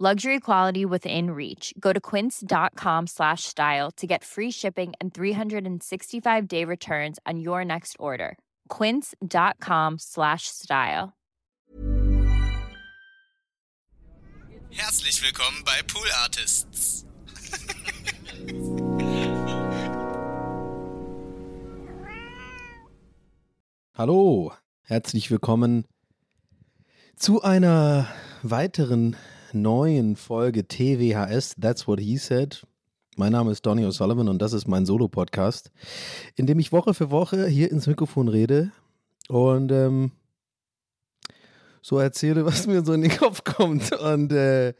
Luxury quality within reach. Go to quince.com slash style to get free shipping and 365-day returns on your next order. quince.com slash style. Herzlich willkommen bei Pool Artists. Hallo, herzlich willkommen zu einer weiteren neuen Folge TWHS, That's What He Said. Mein Name ist Donny O'Sullivan und das ist mein Solo-Podcast, in dem ich Woche für Woche hier ins Mikrofon rede und ähm, so erzähle, was mir so in den Kopf kommt. Und äh,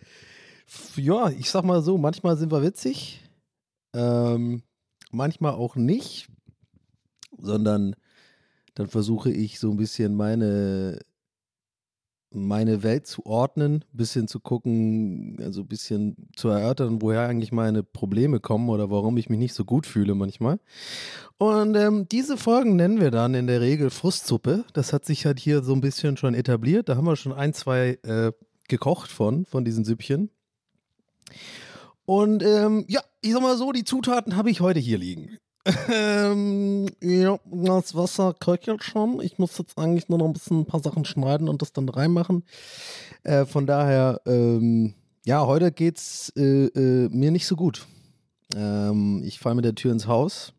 ja, ich sag mal so, manchmal sind wir witzig, ähm, manchmal auch nicht, sondern dann versuche ich so ein bisschen meine, meine Welt zu ordnen, ein bisschen zu gucken, also ein bisschen zu erörtern, woher eigentlich meine Probleme kommen oder warum ich mich nicht so gut fühle manchmal. Und ähm, diese Folgen nennen wir dann in der Regel Frustsuppe. Das hat sich halt hier so ein bisschen schon etabliert. Da haben wir schon ein, zwei äh, gekocht von, von diesen Süppchen. Und ähm, ja, ich sag mal so, die Zutaten habe ich heute hier liegen. Ähm, ja, das Wasser köchelt schon. Ich muss jetzt eigentlich nur noch ein bisschen ein paar Sachen schneiden und das dann reinmachen. Äh, von daher, ähm, ja, heute geht's äh, äh, mir nicht so gut. Ähm, ich falle mit der Tür ins Haus.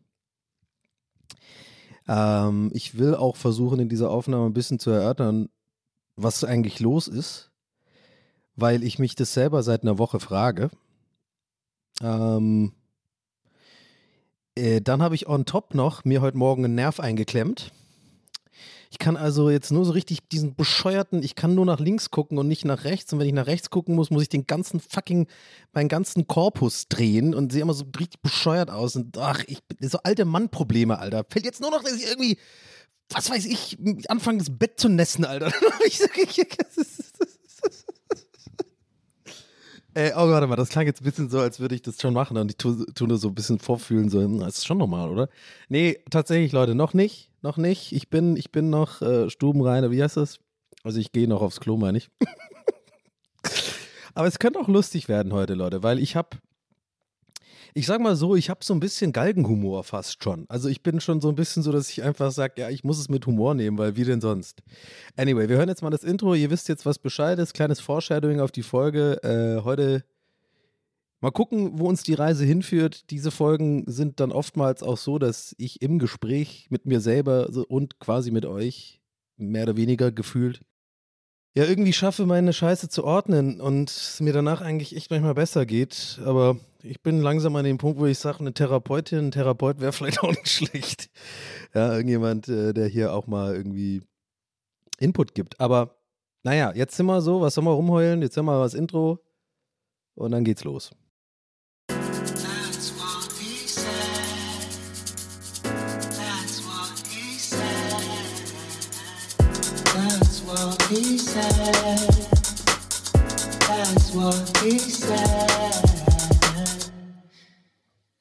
Ähm, ich will auch versuchen, in dieser Aufnahme ein bisschen zu erörtern, was eigentlich los ist, weil ich mich das selber seit einer Woche frage. Ähm, äh, dann habe ich on top noch mir heute Morgen einen Nerv eingeklemmt. Ich kann also jetzt nur so richtig diesen bescheuerten, ich kann nur nach links gucken und nicht nach rechts. Und wenn ich nach rechts gucken muss, muss ich den ganzen fucking, meinen ganzen Korpus drehen und sehe immer so richtig bescheuert aus. Und ach, ich bin so alte Mann-Probleme, Alter. Fällt jetzt nur noch, dass ich irgendwie, was weiß ich, anfangen das Bett zu nässen, Alter. ich sag, ich, Ey, oh, warte mal, das klang jetzt ein bisschen so, als würde ich das schon machen und ich tue, nur so ein bisschen vorfühlen, so, hm, das ist schon normal, oder? Nee, tatsächlich, Leute, noch nicht, noch nicht. Ich bin, ich bin noch äh, stubenrein, wie heißt das? Also ich gehe noch aufs Klo, meine ich. Aber es könnte auch lustig werden heute, Leute, weil ich habe, ich sag mal so, ich habe so ein bisschen Galgenhumor fast schon. Also ich bin schon so ein bisschen so, dass ich einfach sage, ja, ich muss es mit Humor nehmen, weil wie denn sonst? Anyway, wir hören jetzt mal das Intro. Ihr wisst jetzt, was Bescheid ist. Kleines Foreshadowing auf die Folge. Äh, heute mal gucken, wo uns die Reise hinführt. Diese Folgen sind dann oftmals auch so, dass ich im Gespräch mit mir selber und quasi mit euch mehr oder weniger gefühlt ja irgendwie schaffe, meine Scheiße zu ordnen und es mir danach eigentlich echt manchmal besser geht. Aber ich bin langsam an dem Punkt, wo ich sage, eine Therapeutin, ein Therapeut wäre vielleicht auch nicht schlecht. Ja, irgendjemand, äh, der hier auch mal irgendwie Input gibt. Aber naja, jetzt sind wir so, was soll man rumheulen? Jetzt haben wir das Intro und dann geht's los.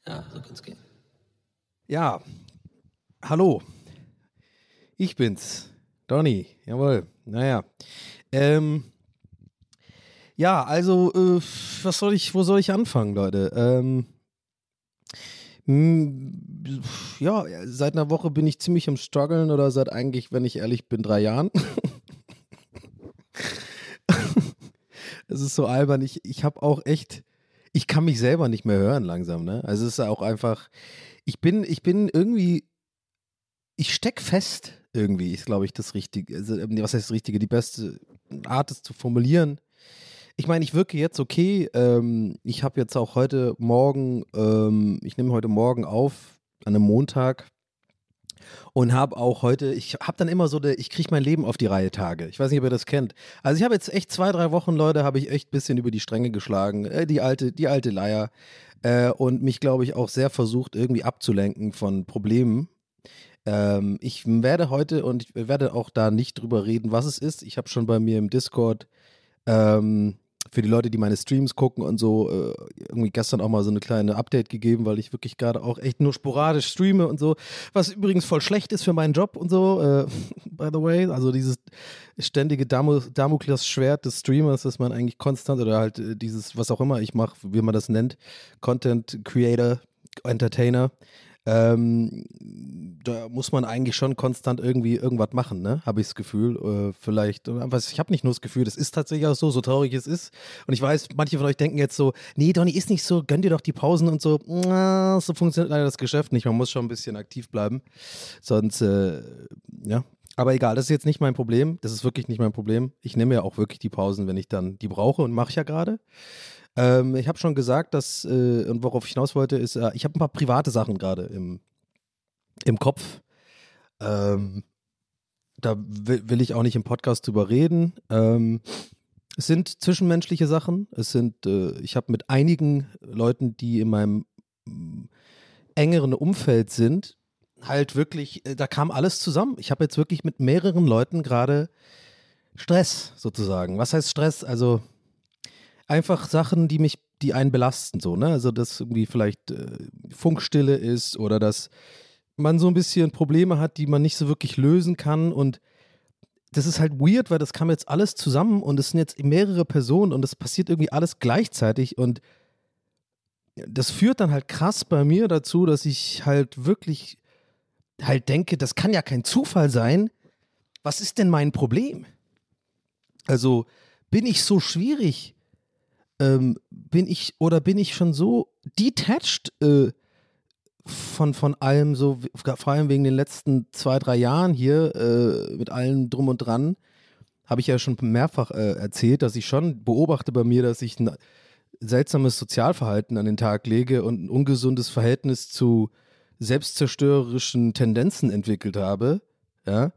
Ja, so kann's gehen. Ja, hallo. Ich bin's. Donny, jawohl. Naja. Ähm, ja, also, äh, was soll ich, wo soll ich anfangen, Leute? Ähm, mh, ja, seit einer Woche bin ich ziemlich am struggeln oder seit eigentlich, wenn ich ehrlich bin, drei Jahren. Es ist so albern. Ich, ich habe auch echt, ich kann mich selber nicht mehr hören langsam, ne? Also es ist auch einfach, ich bin, ich bin irgendwie, ich steck fest irgendwie, ist glaube ich das Richtige. Also, ähm, was heißt das Richtige? Die beste Art, es zu formulieren. Ich meine, ich wirke jetzt okay. Ähm, ich habe jetzt auch heute Morgen, ähm, ich nehme heute Morgen auf, an einem Montag. Und habe auch heute, ich habe dann immer so, de, ich kriege mein Leben auf die Reihe Tage. Ich weiß nicht, ob ihr das kennt. Also ich habe jetzt echt zwei, drei Wochen, Leute, habe ich echt ein bisschen über die Stränge geschlagen. Äh, die alte, die alte Leier. Äh, und mich, glaube ich, auch sehr versucht, irgendwie abzulenken von Problemen. Ähm, ich werde heute und ich werde auch da nicht drüber reden, was es ist. Ich habe schon bei mir im Discord ähm, für die Leute, die meine Streams gucken und so, äh, irgendwie gestern auch mal so eine kleine Update gegeben, weil ich wirklich gerade auch echt nur sporadisch streame und so, was übrigens voll schlecht ist für meinen Job und so, äh, by the way. Also dieses ständige Damoklesschwert des Streamers, dass man eigentlich konstant oder halt äh, dieses, was auch immer ich mache, wie man das nennt, Content Creator, Entertainer, ähm, da muss man eigentlich schon konstant irgendwie irgendwas machen, ne? Habe ich das Gefühl. Äh, vielleicht, was, ich habe nicht nur das Gefühl, das ist tatsächlich auch so, so traurig es ist. Und ich weiß, manche von euch denken jetzt so, nee, Donny ist nicht so, gönn dir doch die Pausen und so. so funktioniert leider das Geschäft nicht. Man muss schon ein bisschen aktiv bleiben. Sonst, äh, ja. Aber egal, das ist jetzt nicht mein Problem. Das ist wirklich nicht mein Problem. Ich nehme ja auch wirklich die Pausen, wenn ich dann die brauche und mache ich ja gerade. Ähm, ich habe schon gesagt, dass, äh, und worauf ich hinaus wollte, ist, äh, ich habe ein paar private Sachen gerade im, im Kopf. Ähm, da will, will, ich auch nicht im Podcast drüber reden. Ähm, es sind zwischenmenschliche Sachen. Es sind, äh, ich habe mit einigen Leuten, die in meinem mm, engeren Umfeld sind, halt wirklich, äh, da kam alles zusammen. Ich habe jetzt wirklich mit mehreren Leuten gerade Stress sozusagen. Was heißt Stress? Also einfach Sachen, die mich, die einen belasten, so, ne? Also, dass irgendwie vielleicht äh, Funkstille ist oder dass man so ein bisschen Probleme hat, die man nicht so wirklich lösen kann und das ist halt weird, weil das kam jetzt alles zusammen und es sind jetzt mehrere Personen und es passiert irgendwie alles gleichzeitig und das führt dann halt krass bei mir dazu, dass ich halt wirklich halt denke, das kann ja kein Zufall sein. Was ist denn mein Problem? Also bin ich so schwierig? Ähm, bin ich oder bin ich schon so detached äh, von, von allem, so vor allem wegen den letzten zwei, drei Jahren hier äh, mit allem drum und dran, habe ich ja schon mehrfach äh, erzählt, dass ich schon beobachte bei mir, dass ich ein seltsames Sozialverhalten an den Tag lege und ein ungesundes Verhältnis zu selbstzerstörerischen Tendenzen entwickelt habe, ja.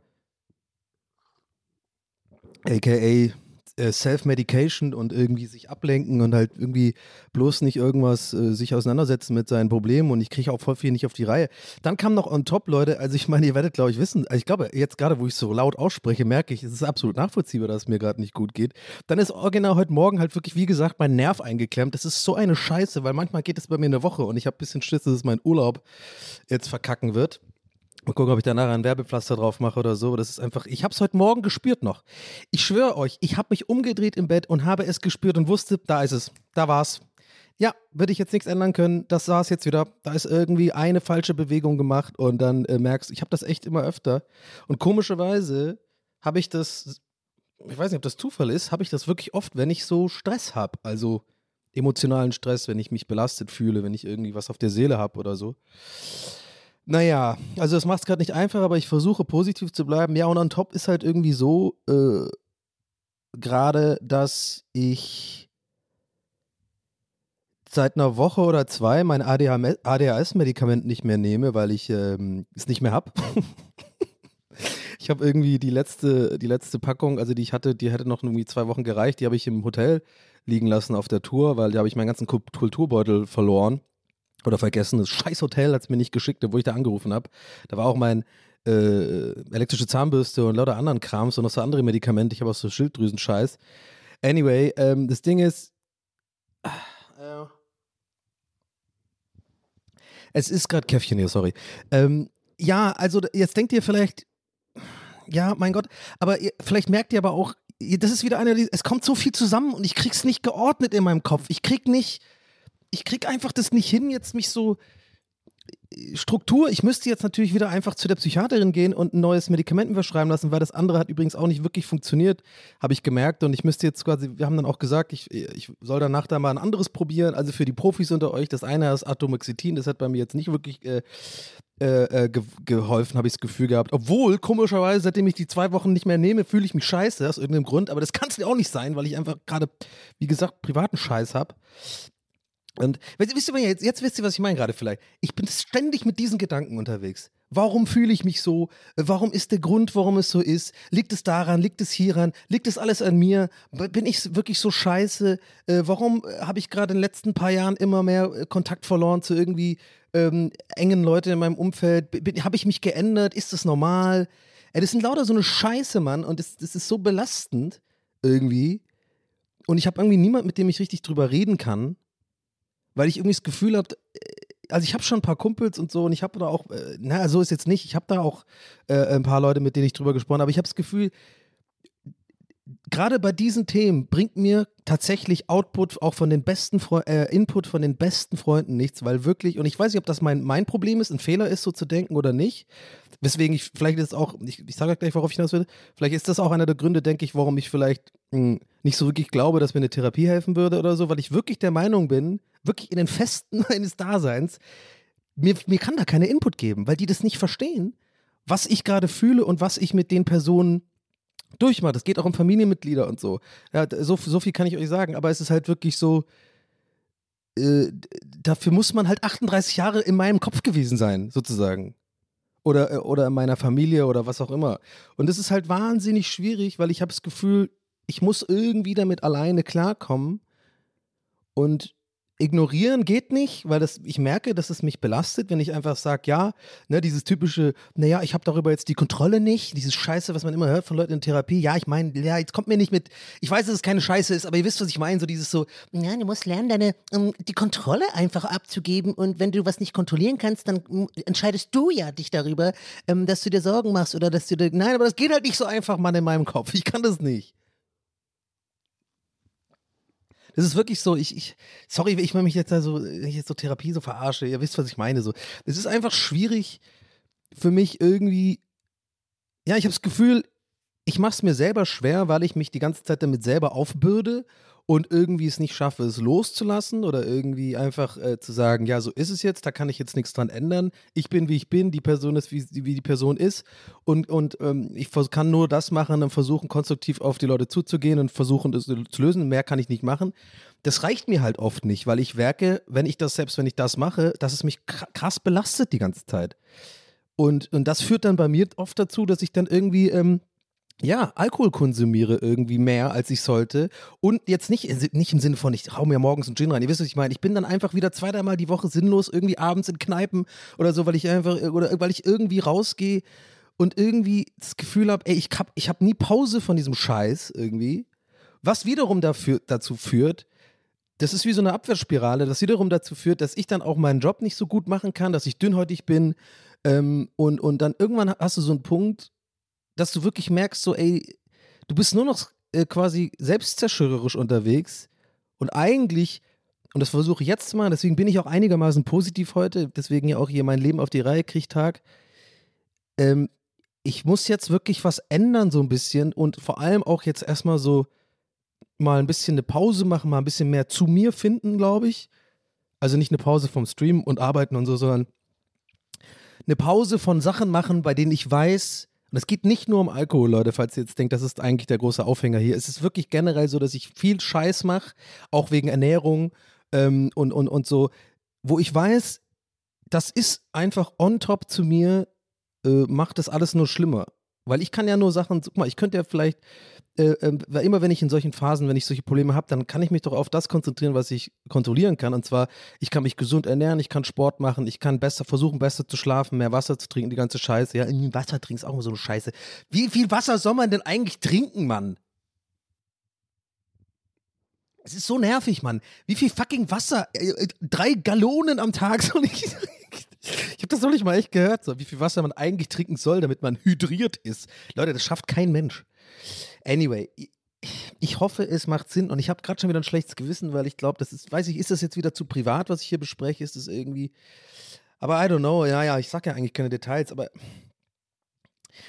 AKA Self-Medication und irgendwie sich ablenken und halt irgendwie bloß nicht irgendwas äh, sich auseinandersetzen mit seinen Problemen und ich kriege auch voll viel nicht auf die Reihe. Dann kam noch on top, Leute, also ich meine, ihr werdet, glaube ich, wissen, also ich glaube, jetzt gerade, wo ich so laut ausspreche, merke ich, es ist absolut nachvollziehbar, dass es mir gerade nicht gut geht. Dann ist original heute Morgen halt wirklich, wie gesagt, mein Nerv eingeklemmt. Das ist so eine Scheiße, weil manchmal geht es bei mir eine Woche und ich habe ein bisschen Schiss, dass es mein Urlaub jetzt verkacken wird. Mal gucken, ob ich da nachher ein Werbepflaster drauf mache oder so. Das ist einfach, ich habe es heute Morgen gespürt noch. Ich schwöre euch, ich habe mich umgedreht im Bett und habe es gespürt und wusste, da ist es, da war's. Ja, würde ich jetzt nichts ändern können. Das war es jetzt wieder. Da ist irgendwie eine falsche Bewegung gemacht und dann äh, merkst, ich habe das echt immer öfter. Und komischerweise habe ich das, ich weiß nicht, ob das Zufall ist, habe ich das wirklich oft, wenn ich so Stress habe. Also emotionalen Stress, wenn ich mich belastet fühle, wenn ich irgendwie was auf der Seele habe oder so. Naja, also das macht es gerade nicht einfach, aber ich versuche positiv zu bleiben. Ja, und on top ist halt irgendwie so, äh, gerade, dass ich seit einer Woche oder zwei mein ADHS-Medikament nicht mehr nehme, weil ich ähm, es nicht mehr habe. ich habe irgendwie die letzte, die letzte Packung, also die ich hatte, die hätte noch irgendwie zwei Wochen gereicht, die habe ich im Hotel liegen lassen auf der Tour, weil da habe ich meinen ganzen Kulturbeutel verloren oder vergessen. Das scheiß Hotel hat es mir nicht geschickt, wo ich da angerufen habe. Da war auch mein äh, elektrische Zahnbürste und lauter anderen Krams und noch so andere Medikamente. Ich habe auch so Schilddrüsen-Scheiß. Anyway, ähm, das Ding ist. Äh, es ist gerade Käffchen hier, sorry. Ähm, ja, also jetzt denkt ihr vielleicht, ja, mein Gott, aber ihr, vielleicht merkt ihr aber auch, das ist wieder einer, es kommt so viel zusammen und ich krieg's nicht geordnet in meinem Kopf. Ich krieg nicht ich krieg einfach das nicht hin, jetzt mich so äh, Struktur, ich müsste jetzt natürlich wieder einfach zu der Psychiaterin gehen und ein neues Medikament verschreiben lassen, weil das andere hat übrigens auch nicht wirklich funktioniert, habe ich gemerkt. Und ich müsste jetzt quasi, wir haben dann auch gesagt, ich, ich soll danach da mal ein anderes probieren. Also für die Profis unter euch, das eine ist Atomoxetin, das hat bei mir jetzt nicht wirklich äh, äh, äh ge geholfen, habe ich das Gefühl gehabt. Obwohl, komischerweise, seitdem ich die zwei Wochen nicht mehr nehme, fühle ich mich scheiße aus irgendeinem Grund. Aber das kann es ja auch nicht sein, weil ich einfach gerade, wie gesagt, privaten Scheiß habe. Und wisst ihr, jetzt, jetzt wisst ihr, was ich meine gerade vielleicht. Ich bin ständig mit diesen Gedanken unterwegs. Warum fühle ich mich so? Warum ist der Grund, warum es so ist? Liegt es daran? Liegt es hieran? Liegt es alles an mir? Bin ich wirklich so scheiße? Äh, warum habe ich gerade in den letzten paar Jahren immer mehr äh, Kontakt verloren zu irgendwie ähm, engen Leuten in meinem Umfeld? Habe ich mich geändert? Ist das normal? Ey, das sind lauter so eine Scheiße, Mann. Und das, das ist so belastend irgendwie. Und ich habe irgendwie niemand, mit dem ich richtig drüber reden kann weil ich irgendwie das Gefühl habe, äh, also ich habe schon ein paar Kumpels und so und ich habe da auch, äh, naja, so ist jetzt nicht, ich habe da auch äh, ein paar Leute, mit denen ich drüber gesprochen habe, aber ich habe das Gefühl, gerade bei diesen Themen bringt mir tatsächlich Output auch von den besten Fre äh, Input von den besten Freunden nichts, weil wirklich, und ich weiß nicht, ob das mein, mein Problem ist, ein Fehler ist, so zu denken oder nicht. Weswegen ich, vielleicht ist auch, ich, ich sage gleich, worauf ich hinaus will, vielleicht ist das auch einer der Gründe, denke ich, warum ich vielleicht mh, hm, nicht so wirklich glaube, dass mir eine Therapie helfen würde oder so, weil ich wirklich der Meinung bin, wirklich in den Festen meines Daseins, mir, mir kann da keine Input geben, weil die das nicht verstehen, was ich gerade fühle und was ich mit den Personen durchmache. Das geht auch um Familienmitglieder und so. Ja, so. So viel kann ich euch sagen, aber es ist halt wirklich so, äh, dafür muss man halt 38 Jahre in meinem Kopf gewesen sein, sozusagen oder, äh, oder in meiner Familie oder was auch immer. Und es ist halt wahnsinnig schwierig, weil ich habe das Gefühl, ich muss irgendwie damit alleine klarkommen. Und ignorieren geht nicht, weil das, ich merke, dass es mich belastet, wenn ich einfach sage, ja, ne, dieses typische, naja, ich habe darüber jetzt die Kontrolle nicht, dieses Scheiße, was man immer hört von Leuten in Therapie, ja, ich meine, ja, jetzt kommt mir nicht mit, ich weiß, dass es keine Scheiße ist, aber ihr wisst, was ich meine, so dieses so, ja, du musst lernen, deine, um, die Kontrolle einfach abzugeben und wenn du was nicht kontrollieren kannst, dann um, entscheidest du ja dich darüber, ähm, dass du dir Sorgen machst oder dass du dir, nein, aber das geht halt nicht so einfach, Mann, in meinem Kopf, ich kann das nicht. Das ist wirklich so, ich, ich sorry, ich mich jetzt da so, ich jetzt so Therapie so verarsche, ihr wisst, was ich meine. So. Es ist einfach schwierig für mich irgendwie, ja, ich habe das Gefühl, ich mache es mir selber schwer, weil ich mich die ganze Zeit damit selber aufbürde und irgendwie es nicht schaffe, es loszulassen oder irgendwie einfach äh, zu sagen, ja, so ist es jetzt, da kann ich jetzt nichts dran ändern. Ich bin, wie ich bin, die Person ist, wie, wie die Person ist und, und ähm, ich kann nur das machen und versuchen, konstruktiv auf die Leute zuzugehen und versuchen, das zu lösen. Mehr kann ich nicht machen. Das reicht mir halt oft nicht, weil ich werke, wenn ich das, selbst wenn ich das mache, dass es mich krass belastet die ganze Zeit. Und, und das führt dann bei mir oft dazu, dass ich dann irgendwie ähm, ja, Alkohol konsumiere irgendwie mehr, als ich sollte. Und jetzt nicht, nicht im Sinne von, ich hau mir morgens einen Gin rein. Ihr wisst, was ich meine. Ich bin dann einfach wieder zwei, dreimal die Woche sinnlos irgendwie abends in Kneipen oder so, weil ich einfach, oder weil ich irgendwie rausgehe und irgendwie das Gefühl habe, ey, ich hab, ich hab nie Pause von diesem Scheiß irgendwie. Was wiederum dafür, dazu führt, das ist wie so eine Abwehrspirale, das wiederum dazu führt, dass ich dann auch meinen Job nicht so gut machen kann, dass ich dünnhäutig bin. Ähm, und, und dann irgendwann hast du so einen Punkt, dass du wirklich merkst, so, ey, du bist nur noch äh, quasi selbstzerstörerisch unterwegs und eigentlich, und das versuche ich jetzt mal, deswegen bin ich auch einigermaßen positiv heute, deswegen ja auch hier mein Leben auf die Reihe kriegt Tag. Ähm, ich muss jetzt wirklich was ändern, so ein bisschen und vor allem auch jetzt erstmal so mal ein bisschen eine Pause machen, mal ein bisschen mehr zu mir finden, glaube ich. Also nicht eine Pause vom Stream und Arbeiten und so, sondern eine Pause von Sachen machen, bei denen ich weiß, und es geht nicht nur um Alkohol, Leute, falls ihr jetzt denkt, das ist eigentlich der große Aufhänger hier. Es ist wirklich generell so, dass ich viel Scheiß mache, auch wegen Ernährung ähm, und, und, und so, wo ich weiß, das ist einfach on top zu mir, äh, macht das alles nur schlimmer. Weil ich kann ja nur Sachen, guck mal, ich könnte ja vielleicht, äh, äh, weil immer wenn ich in solchen Phasen, wenn ich solche Probleme habe, dann kann ich mich doch auf das konzentrieren, was ich kontrollieren kann. Und zwar, ich kann mich gesund ernähren, ich kann Sport machen, ich kann besser versuchen, besser zu schlafen, mehr Wasser zu trinken, die ganze Scheiße. Ja, Wasser trinken ist auch immer so eine Scheiße. Wie viel Wasser soll man denn eigentlich trinken, Mann? Es ist so nervig, Mann. Wie viel fucking Wasser? Äh, äh, drei Gallonen am Tag soll ich ich habe das noch nicht mal echt gehört, so wie viel Wasser man eigentlich trinken soll, damit man hydriert ist. Leute, das schafft kein Mensch. Anyway, ich hoffe, es macht Sinn und ich habe gerade schon wieder ein schlechtes Gewissen, weil ich glaube, das ist, weiß ich, ist das jetzt wieder zu privat, was ich hier bespreche? Ist das irgendwie. Aber I don't know, ja, ja, ich sag ja eigentlich keine Details, aber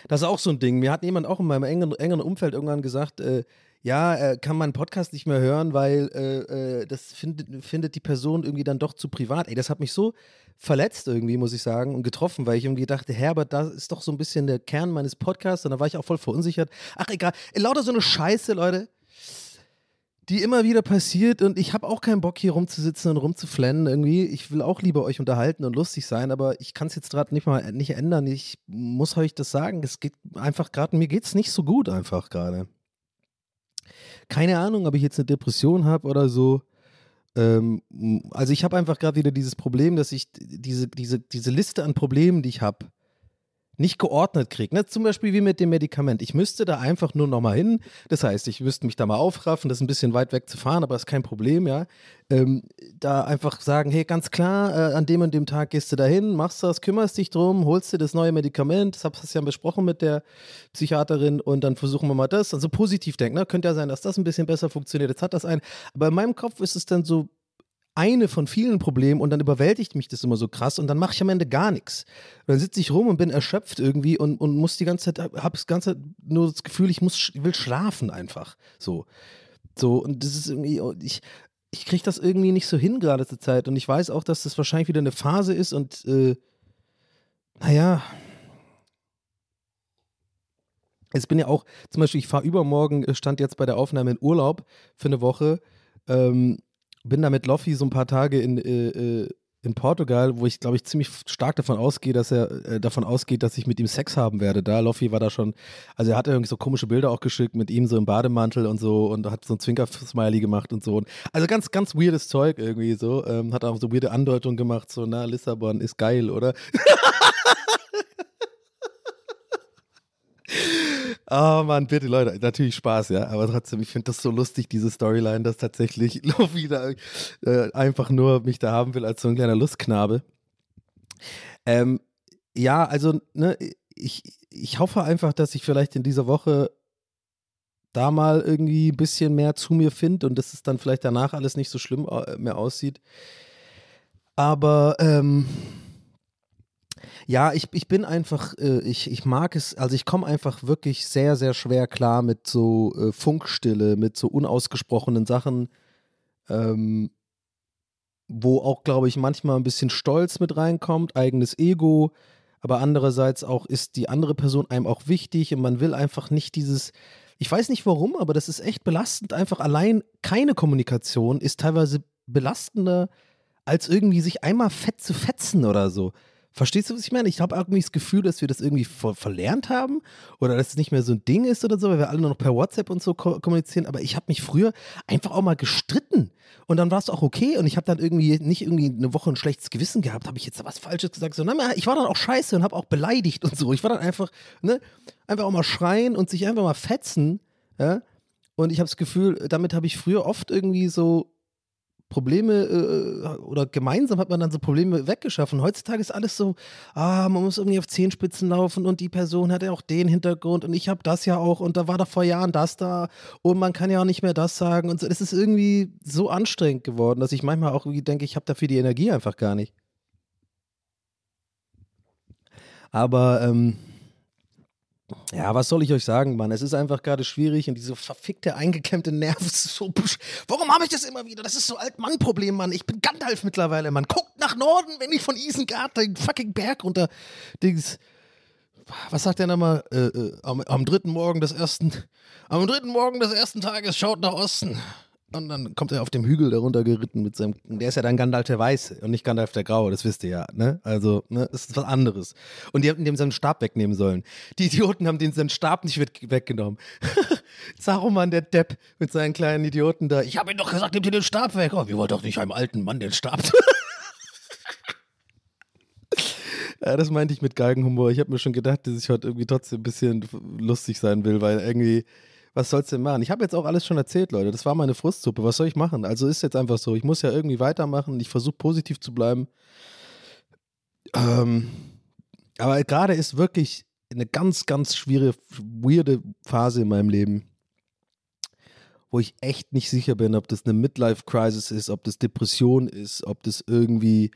das ist auch so ein Ding. Mir hat jemand auch in meinem engeren, engeren Umfeld irgendwann gesagt, äh, ja, er kann meinen Podcast nicht mehr hören, weil äh, äh, das findet, findet die Person irgendwie dann doch zu privat. Ey, das hat mich so verletzt irgendwie, muss ich sagen, und getroffen, weil ich irgendwie dachte, Herbert, das ist doch so ein bisschen der Kern meines Podcasts und da war ich auch voll verunsichert. Ach, egal. Ey, lauter so eine Scheiße, Leute die immer wieder passiert und ich habe auch keinen Bock hier rumzusitzen und rumzuflennen irgendwie. Ich will auch lieber euch unterhalten und lustig sein, aber ich kann es jetzt gerade nicht mal nicht ändern. Ich muss euch das sagen, es geht einfach gerade, mir geht es nicht so gut einfach gerade. Keine Ahnung, ob ich jetzt eine Depression habe oder so. Ähm, also ich habe einfach gerade wieder dieses Problem, dass ich diese, diese, diese Liste an Problemen, die ich habe, nicht geordnet kriege. Ne? Zum Beispiel wie mit dem Medikament. Ich müsste da einfach nur nochmal hin. Das heißt, ich müsste mich da mal aufraffen, das ist ein bisschen weit weg zu fahren, aber ist kein Problem, ja. Ähm, da einfach sagen, hey, ganz klar, äh, an dem und dem Tag gehst du da hin, machst das, kümmerst dich drum, holst dir das neue Medikament, das hast du ja besprochen mit der Psychiaterin und dann versuchen wir mal das. Also positiv denken, ne? Könnte ja sein, dass das ein bisschen besser funktioniert. Jetzt hat das ein. Aber in meinem Kopf ist es dann so, eine von vielen Problemen und dann überwältigt mich das immer so krass und dann mache ich am Ende gar nichts. dann sitze ich rum und bin erschöpft irgendwie und, und muss die ganze Zeit, habe das ganze Zeit nur das Gefühl, ich muss, will schlafen einfach. So. So, und das ist irgendwie, ich, ich kriege das irgendwie nicht so hin gerade zur Zeit und ich weiß auch, dass das wahrscheinlich wieder eine Phase ist und äh, naja, Jetzt bin ja auch, zum Beispiel, ich fahre übermorgen, äh, stand jetzt bei der Aufnahme in Urlaub für eine Woche. Ähm, bin da mit Loffi so ein paar Tage in, äh, äh, in Portugal, wo ich, glaube ich, ziemlich stark davon ausgehe, dass er äh, davon ausgeht, dass ich mit ihm Sex haben werde. Da, Loffi war da schon, also er hat irgendwie so komische Bilder auch geschickt mit ihm so im Bademantel und so und hat so ein Zwinker-Smiley gemacht und so. Also ganz, ganz weirdes Zeug irgendwie so. Ähm, hat auch so weirde Andeutungen gemacht, so, na, Lissabon ist geil, oder? Oh Mann, bitte Leute, natürlich Spaß, ja, aber trotzdem, ich finde das so lustig, diese Storyline, dass tatsächlich Lofi da äh, einfach nur mich da haben will als so ein kleiner Lustknabe. Ähm, ja, also, ne, ich, ich hoffe einfach, dass ich vielleicht in dieser Woche da mal irgendwie ein bisschen mehr zu mir finde und dass es dann vielleicht danach alles nicht so schlimm äh, mehr aussieht. Aber ähm, ja, ich, ich bin einfach, äh, ich, ich mag es, also ich komme einfach wirklich sehr, sehr schwer klar mit so äh, Funkstille, mit so unausgesprochenen Sachen, ähm, wo auch, glaube ich, manchmal ein bisschen Stolz mit reinkommt, eigenes Ego, aber andererseits auch ist die andere Person einem auch wichtig und man will einfach nicht dieses, ich weiß nicht warum, aber das ist echt belastend, einfach allein keine Kommunikation ist teilweise belastender, als irgendwie sich einmal fett zu fetzen oder so. Verstehst du, was ich meine? Ich habe irgendwie das Gefühl, dass wir das irgendwie ver verlernt haben oder dass es nicht mehr so ein Ding ist oder so, weil wir alle nur noch per WhatsApp und so ko kommunizieren. Aber ich habe mich früher einfach auch mal gestritten und dann war es auch okay und ich habe dann irgendwie nicht irgendwie eine Woche ein schlechtes Gewissen gehabt. Habe ich jetzt was Falsches gesagt? So, nein, ich war dann auch scheiße und habe auch beleidigt und so. Ich war dann einfach, ne, einfach auch mal schreien und sich einfach mal fetzen. Ja? Und ich habe das Gefühl, damit habe ich früher oft irgendwie so Probleme äh, oder gemeinsam hat man dann so Probleme weggeschaffen. Heutzutage ist alles so, ah, man muss irgendwie auf Zehenspitzen laufen und die Person hat ja auch den Hintergrund und ich habe das ja auch und da war doch vor Jahren das da und man kann ja auch nicht mehr das sagen und so. Es ist irgendwie so anstrengend geworden, dass ich manchmal auch irgendwie denke, ich habe dafür die Energie einfach gar nicht. Aber ähm, ja, was soll ich euch sagen, Mann? Es ist einfach gerade schwierig und diese verfickte, eingeklemmte Nerv ist so. Warum habe ich das immer wieder? Das ist so Alt-Mann-Problem, Mann. Ich bin Gandalf mittlerweile, Mann. Guckt nach Norden, wenn ich von Isengard den fucking Berg runter. Dings. Was sagt der nochmal? Äh, äh, am, am dritten Morgen des ersten. Am dritten Morgen des ersten Tages schaut nach Osten. Und dann kommt er auf dem Hügel darunter geritten mit seinem. Der ist ja dann Gandalf der Weiße und nicht Gandalf der Graue, das wisst ihr ja, ne? Also, ne, das ist was anderes. Und die hätten dem seinen Stab wegnehmen sollen. Die Idioten haben den seinen Stab nicht weggenommen. Saruman, der Depp, mit seinen kleinen Idioten da. Ich habe ihm doch gesagt, nehmt ihr den Stab weg. Oh, wir wollen doch nicht einem alten Mann den Stab. ja, das meinte ich mit Galgenhumor. Ich habe mir schon gedacht, dass ich heute irgendwie trotzdem ein bisschen lustig sein will, weil irgendwie was soll's denn machen? Ich habe jetzt auch alles schon erzählt, Leute. Das war meine Frustsuppe. Was soll ich machen? Also ist jetzt einfach so. Ich muss ja irgendwie weitermachen. Ich versuche positiv zu bleiben. Ähm, aber gerade ist wirklich eine ganz, ganz schwierige, weirde Phase in meinem Leben, wo ich echt nicht sicher bin, ob das eine Midlife-Crisis ist, ob das Depression ist, ob das irgendwie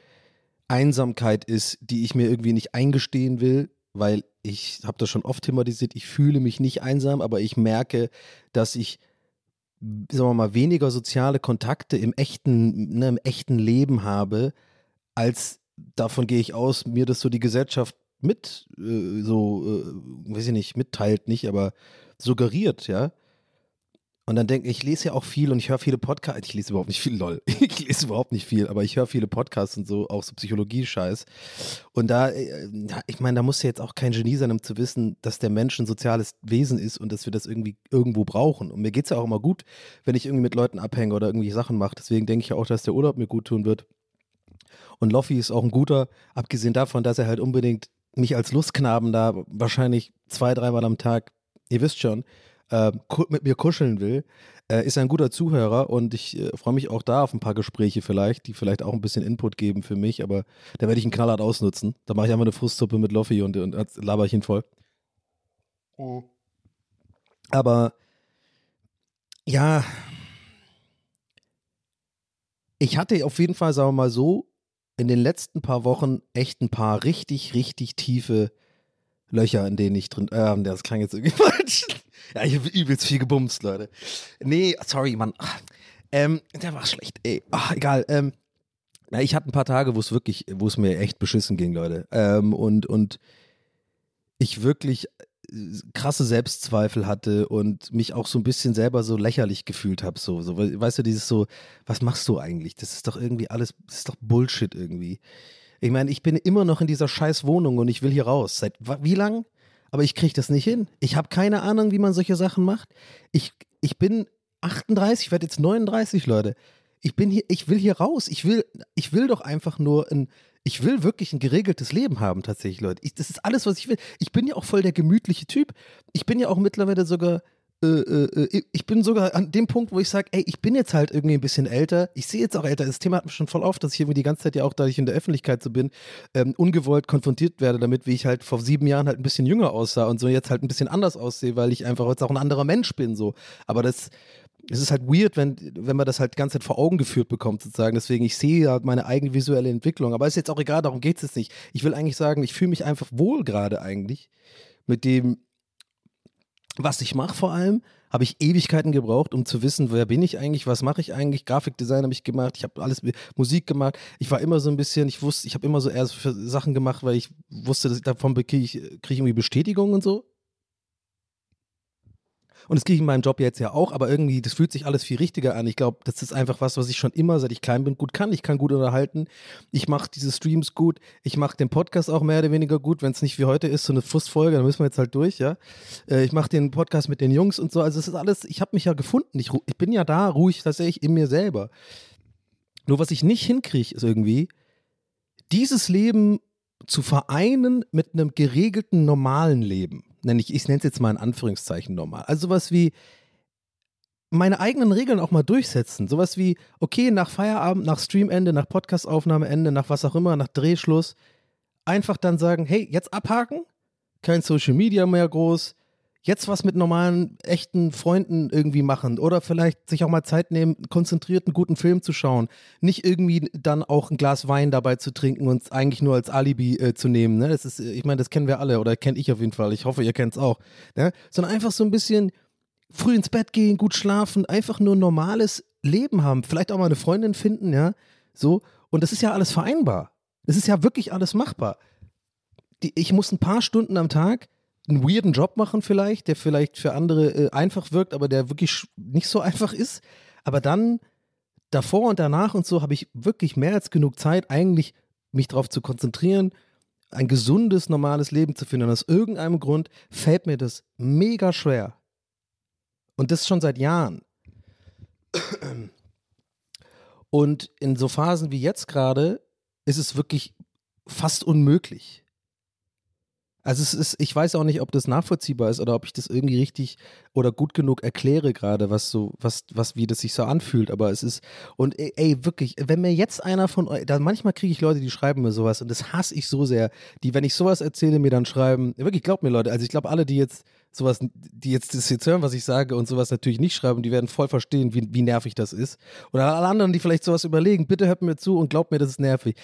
Einsamkeit ist, die ich mir irgendwie nicht eingestehen will, weil ich habe das schon oft thematisiert, ich fühle mich nicht einsam, aber ich merke, dass ich sagen wir mal, weniger soziale Kontakte im echten, ne, im echten Leben habe, als davon gehe ich aus, mir das so die Gesellschaft mit, äh, so, äh, weiß ich nicht, mitteilt nicht, aber suggeriert, ja. Und dann denke ich, ich lese ja auch viel und ich höre viele Podcasts. Ich lese überhaupt nicht viel, lol. Ich lese überhaupt nicht viel, aber ich höre viele Podcasts und so, auch so Psychologie-Scheiß. Und da, äh, ich meine, da muss ja jetzt auch kein Genie sein, um zu wissen, dass der Mensch ein soziales Wesen ist und dass wir das irgendwie irgendwo brauchen. Und mir geht es ja auch immer gut, wenn ich irgendwie mit Leuten abhänge oder irgendwie Sachen mache. Deswegen denke ich auch, dass der Urlaub mir gut tun wird. Und Loffi ist auch ein guter, abgesehen davon, dass er halt unbedingt mich als Lustknaben da wahrscheinlich zwei, dreimal am Tag, ihr wisst schon, äh, mit mir kuscheln will, äh, ist ein guter Zuhörer und ich äh, freue mich auch da auf ein paar Gespräche vielleicht, die vielleicht auch ein bisschen Input geben für mich, aber da werde ich ihn knallhart ausnutzen. Da mache ich einfach eine Frustsuppe mit Loffi und, und, und laber ich ihn voll. Aber ja, ich hatte auf jeden Fall, sagen wir mal so, in den letzten paar Wochen echt ein paar richtig, richtig tiefe Löcher, in denen ich drin. Äh, das klang jetzt irgendwie falsch. Ja, ich habe übelst viel gebumst, Leute. Nee, sorry, Mann. Ähm, der war schlecht, ey. Ach, egal. Ähm, ja, ich hatte ein paar Tage, wo es wirklich, wo es mir echt beschissen ging, Leute. Ähm, und, und ich wirklich äh, krasse Selbstzweifel hatte und mich auch so ein bisschen selber so lächerlich gefühlt habe. So, so, weißt du, dieses so, was machst du eigentlich? Das ist doch irgendwie alles, das ist doch Bullshit irgendwie. Ich meine, ich bin immer noch in dieser scheiß Wohnung und ich will hier raus. Seit wie lang? Aber ich kriege das nicht hin. Ich habe keine Ahnung, wie man solche Sachen macht. Ich, ich bin 38, ich werde jetzt 39, Leute. Ich bin hier, ich will hier raus. Ich will, ich will doch einfach nur ein, ich will wirklich ein geregeltes Leben haben, tatsächlich, Leute. Ich, das ist alles, was ich will. Ich bin ja auch voll der gemütliche Typ. Ich bin ja auch mittlerweile sogar ich bin sogar an dem Punkt, wo ich sage, ey, ich bin jetzt halt irgendwie ein bisschen älter. Ich sehe jetzt auch älter. Das Thema hat mich schon voll auf, dass ich irgendwie die ganze Zeit ja auch, da ich in der Öffentlichkeit so bin, ähm, ungewollt konfrontiert werde damit, wie ich halt vor sieben Jahren halt ein bisschen jünger aussah und so jetzt halt ein bisschen anders aussehe, weil ich einfach jetzt auch ein anderer Mensch bin. So. Aber das, es ist halt weird, wenn, wenn man das halt die ganze Zeit vor Augen geführt bekommt, sozusagen. Deswegen, ich sehe ja meine eigene visuelle Entwicklung. Aber ist jetzt auch egal, darum geht es jetzt nicht. Ich will eigentlich sagen, ich fühle mich einfach wohl gerade eigentlich mit dem, was ich mache vor allem habe ich Ewigkeiten gebraucht, um zu wissen, wer bin ich eigentlich, was mache ich eigentlich. Grafikdesign habe ich gemacht, ich habe alles Musik gemacht. Ich war immer so ein bisschen, ich wusste, ich habe immer so eher so Sachen gemacht, weil ich wusste, dass ich davon kriege ich, krieg ich irgendwie Bestätigung und so. Und das kriege ich in meinem Job jetzt ja auch, aber irgendwie, das fühlt sich alles viel richtiger an. Ich glaube, das ist einfach was, was ich schon immer, seit ich klein bin, gut kann. Ich kann gut unterhalten. Ich mache diese Streams gut. Ich mache den Podcast auch mehr oder weniger gut, wenn es nicht wie heute ist, so eine Frustfolge, dann müssen wir jetzt halt durch, ja. Äh, ich mache den Podcast mit den Jungs und so. Also es ist alles, ich habe mich ja gefunden. Ich, ich bin ja da ruhig tatsächlich in mir selber. Nur was ich nicht hinkriege, ist irgendwie, dieses Leben zu vereinen mit einem geregelten, normalen Leben nenne ich, ich nenne es jetzt mal in Anführungszeichen normal. Also sowas wie meine eigenen Regeln auch mal durchsetzen. Sowas wie, okay, nach Feierabend, nach Streamende, nach Podcastaufnahmeende, nach was auch immer, nach Drehschluss, einfach dann sagen, hey, jetzt abhaken, kein Social Media mehr groß, jetzt was mit normalen, echten Freunden irgendwie machen oder vielleicht sich auch mal Zeit nehmen, konzentriert einen guten Film zu schauen. Nicht irgendwie dann auch ein Glas Wein dabei zu trinken und eigentlich nur als Alibi äh, zu nehmen. Ne? Das ist, ich meine, das kennen wir alle oder kenne ich auf jeden Fall. Ich hoffe, ihr kennt es auch. Ne? Sondern einfach so ein bisschen früh ins Bett gehen, gut schlafen, einfach nur normales Leben haben. Vielleicht auch mal eine Freundin finden, ja. So. Und das ist ja alles vereinbar. Das ist ja wirklich alles machbar. Die, ich muss ein paar Stunden am Tag einen weirden Job machen vielleicht, der vielleicht für andere äh, einfach wirkt, aber der wirklich nicht so einfach ist. Aber dann davor und danach und so habe ich wirklich mehr als genug Zeit, eigentlich mich darauf zu konzentrieren, ein gesundes, normales Leben zu finden. Und aus irgendeinem Grund fällt mir das mega schwer. Und das schon seit Jahren. Und in so Phasen wie jetzt gerade ist es wirklich fast unmöglich. Also es ist, ich weiß auch nicht, ob das nachvollziehbar ist oder ob ich das irgendwie richtig oder gut genug erkläre gerade, was so, was, was, wie das sich so anfühlt. Aber es ist, und ey, ey wirklich, wenn mir jetzt einer von euch, da manchmal kriege ich Leute, die schreiben mir sowas und das hasse ich so sehr, die, wenn ich sowas erzähle, mir dann schreiben, wirklich, glaubt mir Leute, also ich glaube, alle, die jetzt sowas, die jetzt das jetzt hören, was ich sage und sowas natürlich nicht schreiben, die werden voll verstehen, wie, wie nervig das ist. Oder alle anderen, die vielleicht sowas überlegen, bitte hört mir zu und glaubt mir, das ist nervig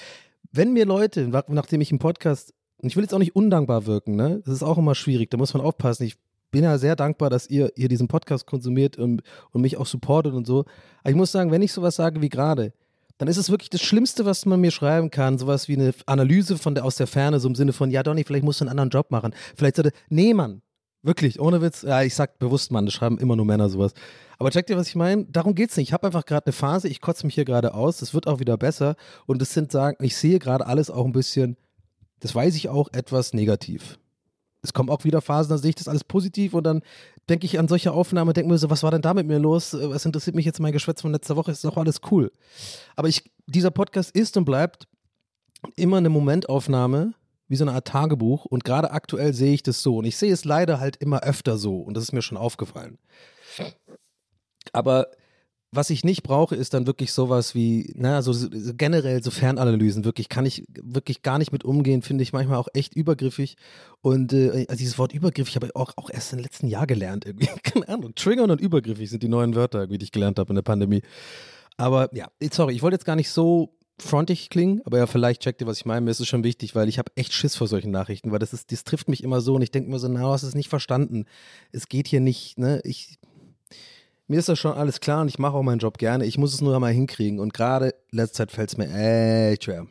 wenn mir Leute, nach- nachdem ich im Podcast, und ich will jetzt auch nicht undankbar wirken, ne? Das ist auch immer schwierig, da muss man aufpassen. Ich bin ja sehr dankbar, dass ihr, ihr diesen Podcast konsumiert und, und mich auch supportet und so. Aber ich muss sagen, wenn ich sowas sage wie gerade, dann ist es wirklich das Schlimmste, was man mir schreiben kann. Sowas wie eine Analyse von der, aus der Ferne, so im Sinne von, ja, Donny, vielleicht musst du einen anderen Job machen. Vielleicht sollte, nee, Mann, wirklich, ohne Witz. Ja, ich sag bewusst, Mann, das schreiben immer nur Männer sowas. Aber checkt ihr, was ich meine? Darum geht's nicht. Ich habe einfach gerade eine Phase, ich kotze mich hier gerade aus, das wird auch wieder besser. Und es sind sagen, ich sehe gerade alles auch ein bisschen, das weiß ich auch, etwas negativ. Es kommen auch wieder Phasen, da sehe ich das alles positiv und dann denke ich an solche Aufnahmen denke mir so, was war denn da mit mir los? Was interessiert mich jetzt mein Geschwätz von letzter Woche? Ist doch alles cool. Aber ich, dieser Podcast ist und bleibt immer eine Momentaufnahme, wie so eine Art Tagebuch. Und gerade aktuell sehe ich das so. Und ich sehe es leider halt immer öfter so. Und das ist mir schon aufgefallen. Aber was ich nicht brauche, ist dann wirklich sowas wie, naja, so, so generell so Fernanalysen, wirklich, kann ich wirklich gar nicht mit umgehen, finde ich manchmal auch echt übergriffig. Und äh, also dieses Wort übergriffig habe ich auch, auch erst im letzten Jahr gelernt irgendwie. Keine Ahnung. Triggern und übergriffig sind die neuen Wörter, die ich gelernt habe in der Pandemie. Aber ja, sorry, ich wollte jetzt gar nicht so frontig klingen, aber ja, vielleicht checkt ihr, was ich meine. Mir ist es schon wichtig, weil ich habe echt Schiss vor solchen Nachrichten, weil das ist, das trifft mich immer so und ich denke mir so, na, du hast es nicht verstanden. Es geht hier nicht, ne, ich, mir ist das schon alles klar und ich mache auch meinen Job gerne. Ich muss es nur einmal hinkriegen. Und gerade letzter Zeit fällt es mir echt schwer.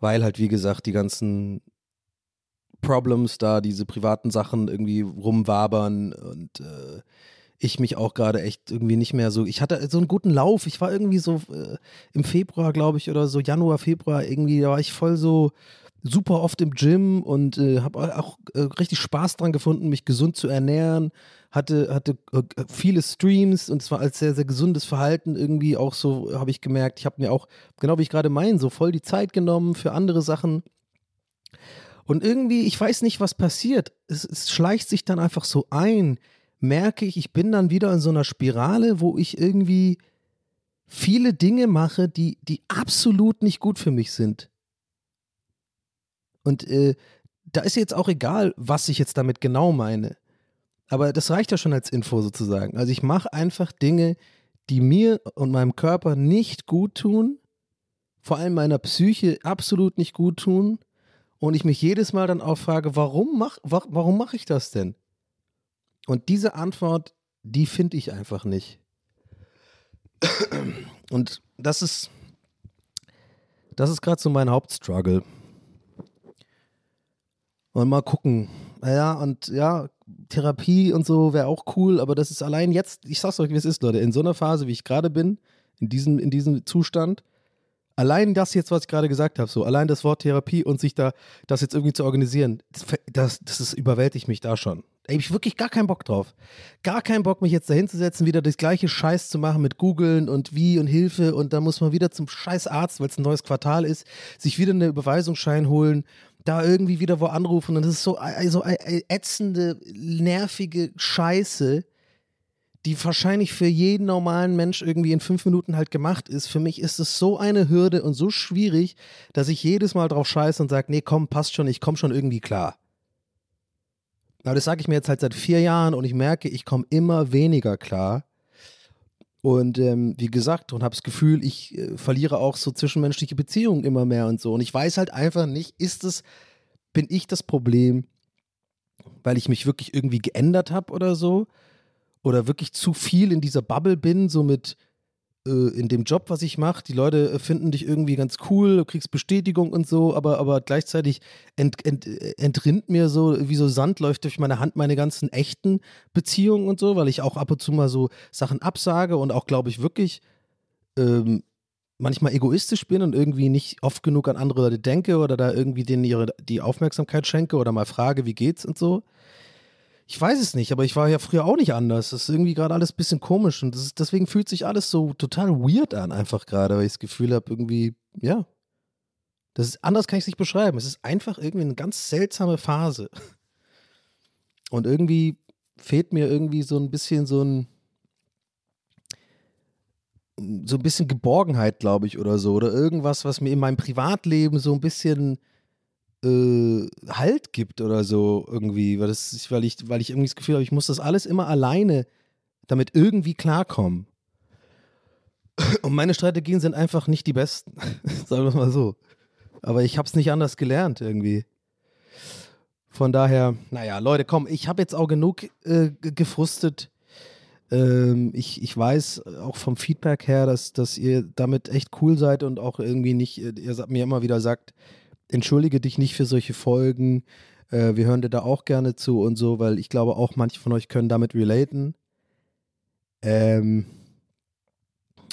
Weil halt, wie gesagt, die ganzen Problems da, diese privaten Sachen irgendwie rumwabern und äh, ich mich auch gerade echt irgendwie nicht mehr so. Ich hatte so einen guten Lauf. Ich war irgendwie so äh, im Februar, glaube ich, oder so Januar, Februar irgendwie, da war ich voll so super oft im Gym und äh, habe auch äh, richtig Spaß dran gefunden, mich gesund zu ernähren. Hatte, hatte äh, viele Streams und zwar als sehr, sehr gesundes Verhalten irgendwie auch so, habe ich gemerkt. Ich habe mir auch, genau wie ich gerade meine, so voll die Zeit genommen für andere Sachen. Und irgendwie, ich weiß nicht, was passiert. Es, es schleicht sich dann einfach so ein. Merke ich, ich bin dann wieder in so einer Spirale, wo ich irgendwie viele Dinge mache, die, die absolut nicht gut für mich sind. Und äh, da ist jetzt auch egal, was ich jetzt damit genau meine. Aber das reicht ja schon als Info sozusagen. Also ich mache einfach Dinge, die mir und meinem Körper nicht gut tun, vor allem meiner Psyche absolut nicht gut tun. Und ich mich jedes Mal dann auch frage, warum mache wa warum mach ich das denn? Und diese Antwort, die finde ich einfach nicht. Und das ist, das ist gerade so mein Hauptstruggle. Und mal gucken. Ja, und ja, Therapie und so wäre auch cool, aber das ist allein jetzt, ich sag's euch, wie es ist, Leute, in so einer Phase, wie ich gerade bin, in diesem, in diesem Zustand, allein das jetzt, was ich gerade gesagt habe, so, allein das Wort Therapie und sich da, das jetzt irgendwie zu organisieren, das, das, ist, überwältigt mich da schon. Ey, hab ich wirklich gar keinen Bock drauf. Gar keinen Bock, mich jetzt da hinzusetzen, wieder das gleiche Scheiß zu machen mit googeln und wie und Hilfe und dann muss man wieder zum scheiß Arzt, weil es ein neues Quartal ist, sich wieder einen Überweisungsschein holen, da irgendwie wieder wo anrufen und das ist so, äh, so äh, ätzende, nervige Scheiße, die wahrscheinlich für jeden normalen Mensch irgendwie in fünf Minuten halt gemacht ist. Für mich ist es so eine Hürde und so schwierig, dass ich jedes Mal drauf scheiße und sage, nee, komm, passt schon, ich komme schon irgendwie klar. Aber das sage ich mir jetzt halt seit vier Jahren und ich merke, ich komme immer weniger klar. Und ähm, wie gesagt, und habe das Gefühl, ich äh, verliere auch so zwischenmenschliche Beziehungen immer mehr und so. Und ich weiß halt einfach nicht, ist es, bin ich das Problem, weil ich mich wirklich irgendwie geändert habe oder so? Oder wirklich zu viel in dieser Bubble bin, so mit äh, in dem Job, was ich mache. Die Leute äh, finden dich irgendwie ganz cool, du kriegst Bestätigung und so, aber, aber gleichzeitig ent, ent, äh, entrinnt mir so, wie so Sand läuft durch meine Hand meine ganzen echten Beziehungen und so, weil ich auch ab und zu mal so Sachen absage und auch, glaube ich, wirklich ähm, manchmal egoistisch bin und irgendwie nicht oft genug an andere Leute denke oder da irgendwie denen ihre, die Aufmerksamkeit schenke oder mal frage, wie geht's und so. Ich weiß es nicht, aber ich war ja früher auch nicht anders. Das ist irgendwie gerade alles ein bisschen komisch und ist, deswegen fühlt sich alles so total weird an, einfach gerade, weil ich das Gefühl habe, irgendwie, ja. Das ist, anders kann ich es nicht beschreiben. Es ist einfach irgendwie eine ganz seltsame Phase. Und irgendwie fehlt mir irgendwie so ein bisschen so ein, so ein bisschen Geborgenheit, glaube ich, oder so. Oder irgendwas, was mir in meinem Privatleben so ein bisschen äh, Halt gibt oder so irgendwie. Weil, das, weil, ich, weil ich irgendwie das Gefühl habe, ich muss das alles immer alleine damit irgendwie klarkommen. Und meine Strategien sind einfach nicht die besten. Sagen wir es mal so. Aber ich habe es nicht anders gelernt irgendwie. Von daher, naja, Leute, komm, ich habe jetzt auch genug äh, ge- gefrustet. Ähm, ich, ich weiß auch vom Feedback her, dass, dass ihr damit echt cool seid und auch irgendwie nicht, äh, ihr mir immer wieder sagt, entschuldige dich nicht für solche Folgen. Äh, wir hören dir da auch gerne zu und so, weil ich glaube auch manche von euch können damit relaten. Ähm,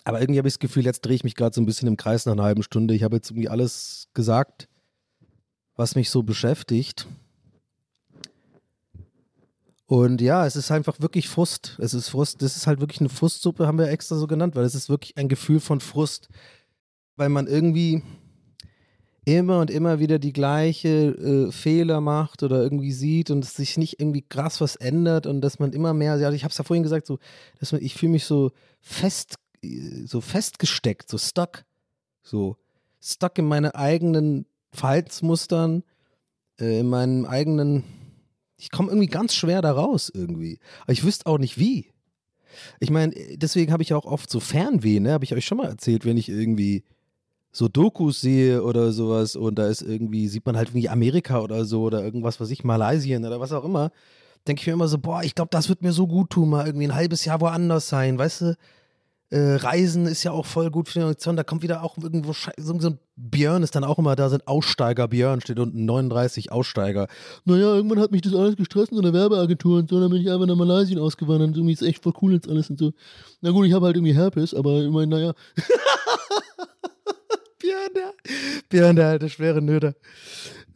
aber irgendwie habe ich das Gefühl, jetzt drehe ich mich gerade so ein bisschen im Kreis nach einer halben Stunde. Ich habe jetzt irgendwie alles gesagt, was mich so beschäftigt. Und ja, es ist einfach wirklich Frust. Es ist Frust. Das ist halt wirklich eine Frustsuppe, haben wir extra so genannt, weil es ist wirklich ein Gefühl von Frust, weil man irgendwie immer und immer wieder die gleiche äh, Fehler macht oder irgendwie sieht und sich nicht irgendwie krass was ändert und dass man immer mehr, ja, ich habe es ja vorhin gesagt, so, dass man, ich fühle mich so fest, äh, so festgesteckt, so stuck, so stuck in meine eigenen Verhaltensmustern, äh, in meinem eigenen, ich komme irgendwie ganz schwer da raus irgendwie, aber ich wüsste auch nicht wie. Ich meine, deswegen habe ich auch oft so Fernweh, ne, habe ich euch schon mal erzählt, wenn ich irgendwie so Dokus sehe oder sowas und da ist irgendwie, sieht man halt irgendwie Amerika oder so oder irgendwas, was ich, Malaysien oder was auch immer, denke ich mir immer so, boah, ich glaube, das wird mir so gut tun, mal irgendwie ein halbes Jahr woanders sein, weißt du? Äh, Reisen ist ja auch voll gut für den Horizont, da kommt wieder auch irgendwo, so, so ein Björn ist dann auch immer da, sind Aussteiger, Björn steht unten, 39 Aussteiger. Naja, irgendwann hat mich das alles gestresst in der Werbeagentur und so, dann bin ich einfach nach Malaysien ausgewandert und irgendwie ist echt voll cool jetzt alles und so. Na gut, ich habe halt irgendwie Herpes, aber ich meine, naja. Björn, der, Björn, der alte schwere Nöter.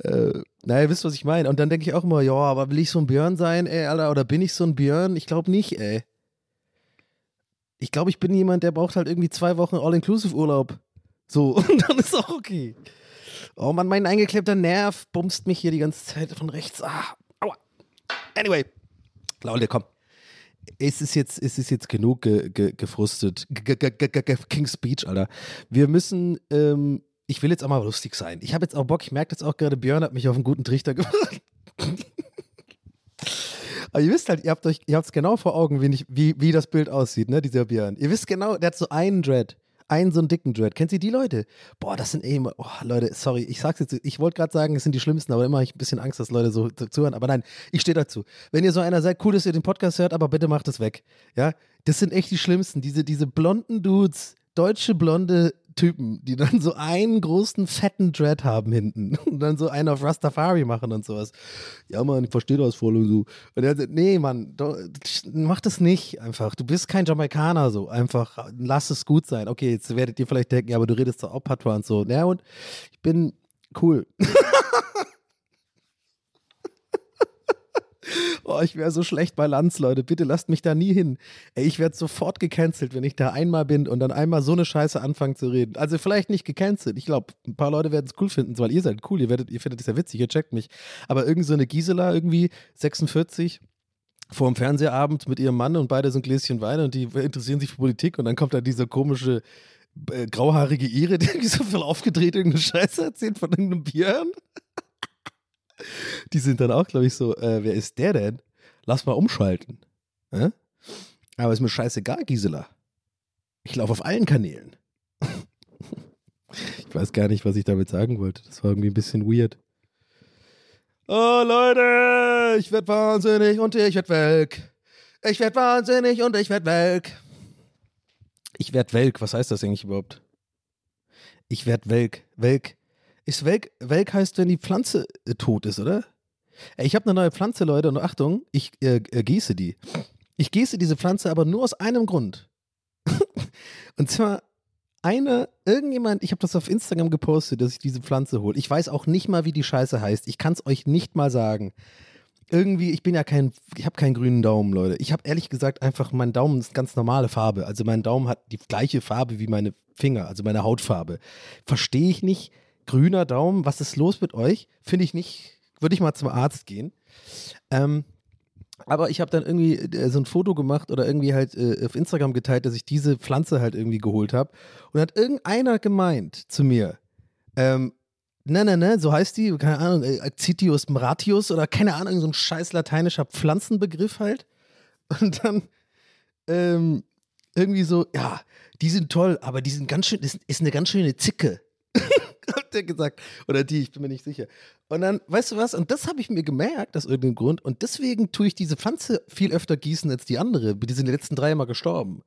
Äh, naja, wisst, was ich meine. Und dann denke ich auch immer, ja, aber will ich so ein Björn sein, ey, Alter, oder bin ich so ein Björn? Ich glaube nicht, ey. Ich glaube, ich bin jemand, der braucht halt irgendwie zwei Wochen All-Inclusive-Urlaub. So, und dann ist auch okay. Oh Mann, mein eingeklemmter Nerv bumst mich hier die ganze Zeit von rechts. Ah, aua. Anyway, Leute, komm. Es ist jetzt, es jetzt genug ge, ge, gefrustet. King's Speech, Alter. Wir müssen, ähm, ich will jetzt auch mal lustig sein. Ich habe jetzt auch Bock, ich merke jetzt auch gerade, Björn hat mich auf einen guten Trichter gebracht. Aber ihr wisst halt, ihr habt ihr habt es genau vor Augen, wie, nicht, wie, wie das Bild aussieht, ne, dieser Björn. Ihr wisst genau, der hat so einen Dread. Einen so einen dicken Dread. Kennt ihr die Leute? Boah, das sind eben, oh, Leute, sorry, ich sag's jetzt, ich wollte gerade sagen, es sind die Schlimmsten, aber immer habe ich ein bisschen Angst, dass Leute so zu- zuhören. Aber nein, ich stehe dazu. Wenn ihr so einer seid, cool, dass ihr den Podcast hört, aber bitte macht es weg. Ja, das sind echt die Schlimmsten. Diese, diese blonden Dudes, deutsche blonde Typen, die dann so einen großen fetten Dread haben hinten und dann so einen auf Rastafari machen und sowas. Ja, Mann, ich verstehe das voll und so. Und er sagt, nee, Mann, do, mach das nicht einfach. Du bist kein Jamaikaner so. Einfach lass es gut sein. Okay, jetzt werdet ihr vielleicht denken, ja, aber du redest doch auch Patois und so. Ja, und ich bin cool. Oh, ich wäre so schlecht bei Lanz, Leute. Bitte lasst mich da nie hin. Ey, ich werde sofort gecancelt, wenn ich da einmal bin und dann einmal so eine Scheiße anfange zu reden. Also vielleicht nicht gecancelt. Ich glaube, ein paar Leute werden es cool finden, weil ihr seid cool. Ihr, werdet, ihr findet es ja witzig, ihr checkt mich. Aber irgend so eine Gisela irgendwie, 46, vor dem Fernsehabend mit ihrem Mann und beide so ein Gläschen Wein und die interessieren sich für Politik und dann kommt da diese komische äh, grauhaarige Ire, irgendwie so voll aufgedreht irgendeine Scheiße erzählt von irgendeinem Björn. Die sind dann auch, glaube ich, so, äh, wer ist der denn? Lass mal umschalten. Hä? Aber ist mir scheißegal, Gisela. Ich laufe auf allen Kanälen. ich weiß gar nicht, was ich damit sagen wollte. Das war irgendwie ein bisschen weird. Oh, Leute, ich werd wahnsinnig und ich werd welk. Ich werd wahnsinnig und ich werd welk. Ich werd welk, was heißt das eigentlich überhaupt? Ich werd welk. Welk. Ist welk, welk heißt, wenn die Pflanze äh, tot ist, oder? Ey, ich habe eine neue Pflanze, Leute, und Achtung, ich äh, äh, gieße die. Ich gieße diese Pflanze aber nur aus einem Grund. und zwar eine, irgendjemand, ich habe das auf Instagram gepostet, dass ich diese Pflanze hole. Ich weiß auch nicht mal, wie die Scheiße heißt. Ich kann es euch nicht mal sagen. Irgendwie, ich bin ja kein, ich habe keinen grünen Daumen, Leute. Ich habe ehrlich gesagt einfach, mein Daumen ist ganz normale Farbe. Also mein Daumen hat die gleiche Farbe wie meine Finger, also meine Hautfarbe. Verstehe ich nicht. Grüner Daumen, was ist los mit euch? Finde ich nicht, würde ich mal zum Arzt gehen. Ähm, aber ich habe dann irgendwie äh, so ein Foto gemacht oder irgendwie halt äh, auf Instagram geteilt, dass ich diese Pflanze halt irgendwie geholt habe. Und hat irgendeiner gemeint zu mir, ähm, ne, ne, ne, so heißt die, keine Ahnung, äh, Actitius Maratius oder keine Ahnung, so ein scheiß lateinischer Pflanzenbegriff halt. Und dann, ähm, irgendwie so, ja, die sind toll, aber die sind ganz schön, ist, ist eine ganz schöne Zicke. Der gesagt. Oder die, ich bin mir nicht sicher. Und dann, weißt du was, und das habe ich mir gemerkt, aus irgendeinem Grund. Und deswegen tue ich diese Pflanze viel öfter gießen als die andere. Die sind die letzten drei Mal gestorben.